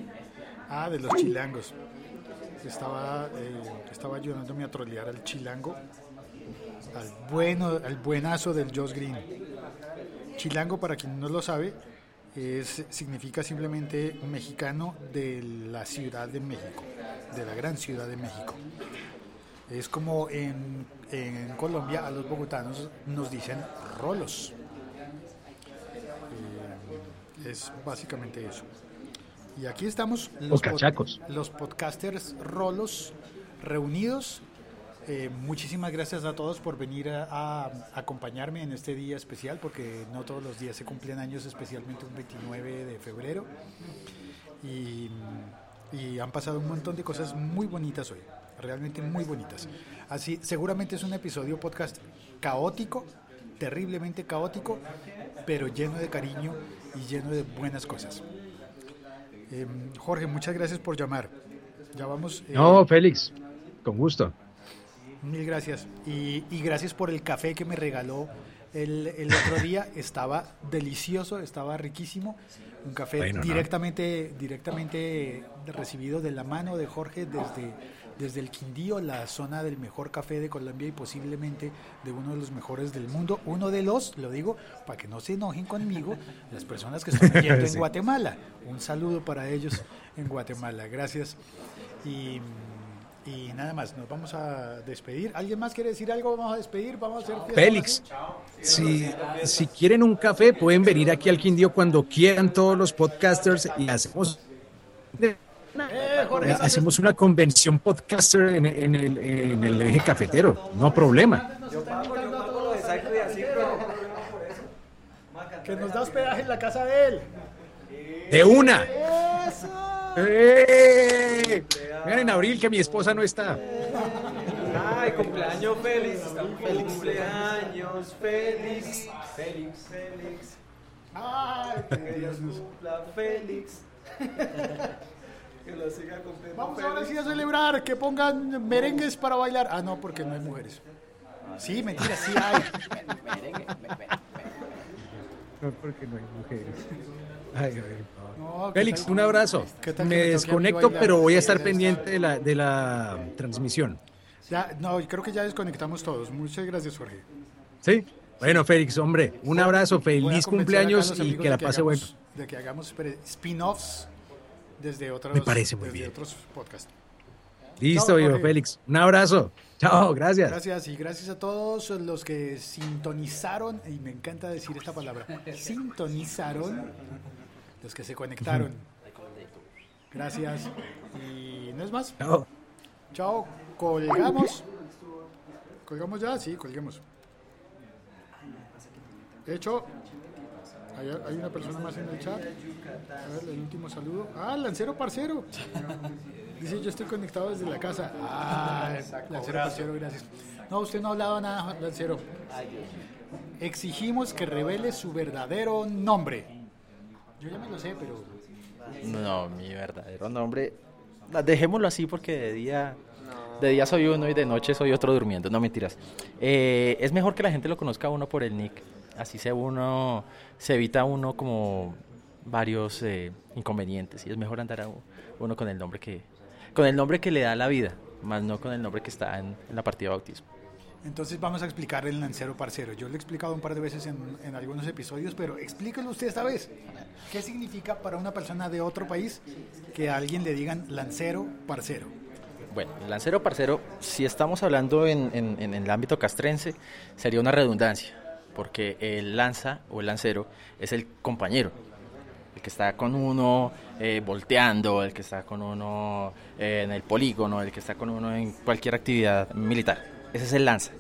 Ah, de los chilangos. Estaba, eh, estaba ayudándome a trolear al chilango. Al bueno, al buenazo del Josh Green. Chilango, para quien no lo sabe, es, significa simplemente mexicano de la Ciudad de México, de la gran Ciudad de México. Es como en, en Colombia a los bogotanos nos dicen rolos. Eh, es básicamente eso. Y aquí estamos pod- cachacos. los podcasters rolos reunidos. Eh, muchísimas gracias a todos por venir a, a acompañarme en este día especial, porque no todos los días se cumplen años, especialmente un 29 de febrero. Y, y han pasado un montón de cosas muy bonitas hoy, realmente muy bonitas. Así, seguramente es un episodio podcast caótico, terriblemente caótico, pero lleno de cariño y lleno de buenas cosas. Eh, Jorge, muchas gracias por llamar. Ya vamos. eh, No, Félix, con gusto. Mil gracias. Y, y gracias por el café que me regaló el, el otro día. Estaba delicioso, estaba riquísimo. Un café Bueno, ¿no? directamente, directamente recibido de la mano de Jorge desde, desde el Quindío, la zona del mejor café de Colombia y posiblemente de uno de los mejores del mundo. Uno de los, lo digo, para que no se enojen conmigo, las personas que están viendo en Sí. Guatemala. Un saludo para ellos en Guatemala. Gracias. Y, y nada más, nos vamos a despedir. ¿Alguien más quiere decir algo? Vamos a despedir, vamos a hacer fiesta. Félix, si, si quieren un café, pueden venir aquí al Quindío cuando quieran todos los podcasters y hacemos, Eh, Jorge, hacemos una convención podcaster en, en el, en el eje cafetero. No problema. Yo pago, yo pago lo de Sacro y así, pero Que nos da hospedaje en la casa de él. De una. ¡Eh! Vean en abril que mi esposa no está. Ay, cumpleaños Félix. Cumpleaños Félix. Félix, Félix. Ay, Que Dios cumpla Félix. Que lo siga cumpliendo Vamos ahora sí a celebrar, que pongan merengues para bailar. Ah, no, porque no hay mujeres. Sí, mentira, sí hay. No, porque no hay mujeres. Ay, ay, No, ¿qué Félix, tal? un abrazo. ¿Qué tal que Me desconecto, pero voy a estar Sí, pendiente de la, de la transmisión. Ya, no, creo que ya desconectamos todos. Muchas gracias, Jorge. ¿Sí? Bueno, Félix, hombre, un abrazo, feliz cumpleaños y que la pase bueno. hagamos- De que hagamos spin-offs desde otros, Me parece muy desde bien. otros podcasts. Listo, Chao, viejo. Félix. Un abrazo. Chao, gracias. Gracias y gracias a todos los que sintonizaron, y me encanta decir esta palabra, sintonizaron, los que se conectaron. Gracias y no es más. Chao. Chao, colgamos. ¿Colgamos ya? Sí, colguemos. De hecho, hay, hay una persona más en el chat. A ver, el último saludo. Ah, Lancero Parcero. Dice, yo estoy conectado desde la casa. Ah, Lancero Parcero, gracias. No, usted no ha hablado nada, Lancero. Exigimos que revele su verdadero nombre. Yo ya me lo sé, pero... No, mi verdadero nombre. ah, Dejémoslo así porque de día. De día soy uno y de noche soy otro durmiendo. No mentiras. Eh, es mejor que la gente lo conozca a uno por el nick. Así se uno. Se evita uno como varios eh, inconvenientes. Y es mejor andar a uno con el nombre que. Con el nombre que le da la vida. Más no con el nombre que está en, en la partida de bautismo. Entonces vamos a explicar el lancero parcero. Yo lo he explicado un par de veces en, en algunos episodios, pero explíquelo usted esta vez. ¿Qué significa para una persona de otro país que a alguien le digan lancero parcero? Bueno, el lancero parcero, si estamos hablando en, en- en el ámbito castrense, sería una redundancia, porque el lanza o el lancero es el compañero, el que está con uno eh, volteando, el que está con uno eh, en el polígono, el que está con uno en cualquier actividad militar. Ese es el lanza.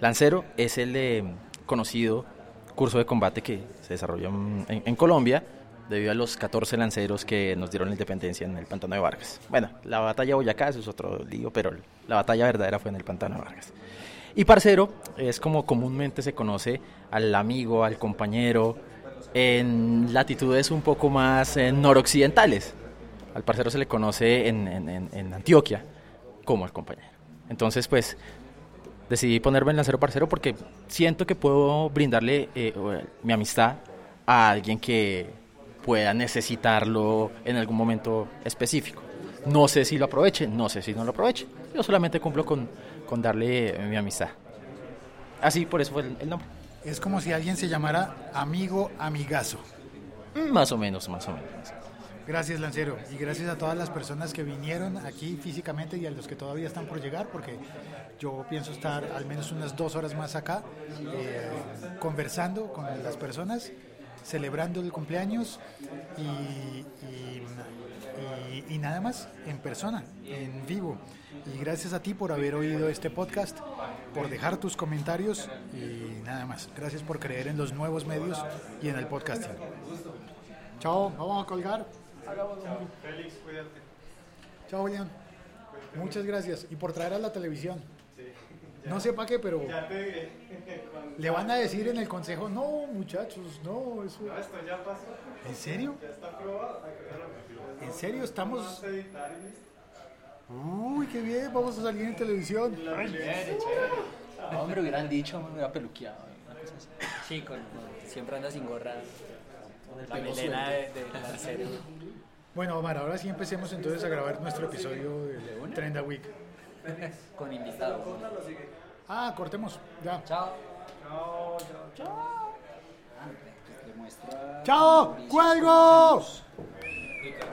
Lancero es el eh, conocido curso de combate que se desarrolló en, en- Colombia debido a los 14 lanceros que nos dieron la independencia en el Pantano de Vargas. Bueno, la batalla Boyacá, eso es otro lío, pero la batalla verdadera fue en el Pantano de Vargas. Y parcero es como comúnmente se conoce al amigo, al compañero, en latitudes un poco más eh, noroccidentales. Al parcero se le conoce en, en- en- Antioquia como el compañero. Entonces, pues, decidí ponerme en lancero parcero porque siento que puedo brindarle eh, eh, mi amistad a alguien que pueda necesitarlo en algún momento específico. No sé si lo aproveche, no sé si no lo aproveche. Yo solamente cumplo con, con darle eh, mi amistad. Así, por eso fue el, el nombre. Es como si alguien se llamara amigo amigazo. Mm, Más o menos, más o menos. Gracias, Lancero. Y gracias a todas las personas que vinieron aquí físicamente y a los que todavía están por llegar, porque yo pienso estar al menos unas dos horas más acá eh, conversando con las personas, celebrando el cumpleaños y, y- y- y nada más, en persona, en vivo. Y gracias a ti por haber oído este podcast, por dejar tus comentarios y nada más. Gracias por creer en los nuevos medios y en el podcasting. Chao, vamos a colgar. Félix, cuídate. Chao, William. Muchas gracias. Y por traer a la televisión. No sé para qué, pero Ya le van a decir en el consejo, no, muchachos, no, eso... No, esto ya pasó. ¿En serio? Ya está aprobado. ¿En serio? Estamos... Vamos a editar y- Uy, qué bien, vamos a salir en televisión. Hombre, hubieran dicho, me hubiera peluqueado. Sí, con, con- siempre anda sin gorra. La melena de, de lancero. Bueno, Omar, ahora sí empecemos entonces a grabar nuestro episodio de Trenda Week. con invitado. Ah, cortemos, ya. Chao. Chao, chao. ¡Chao! ¡Cuelgo! Ricardo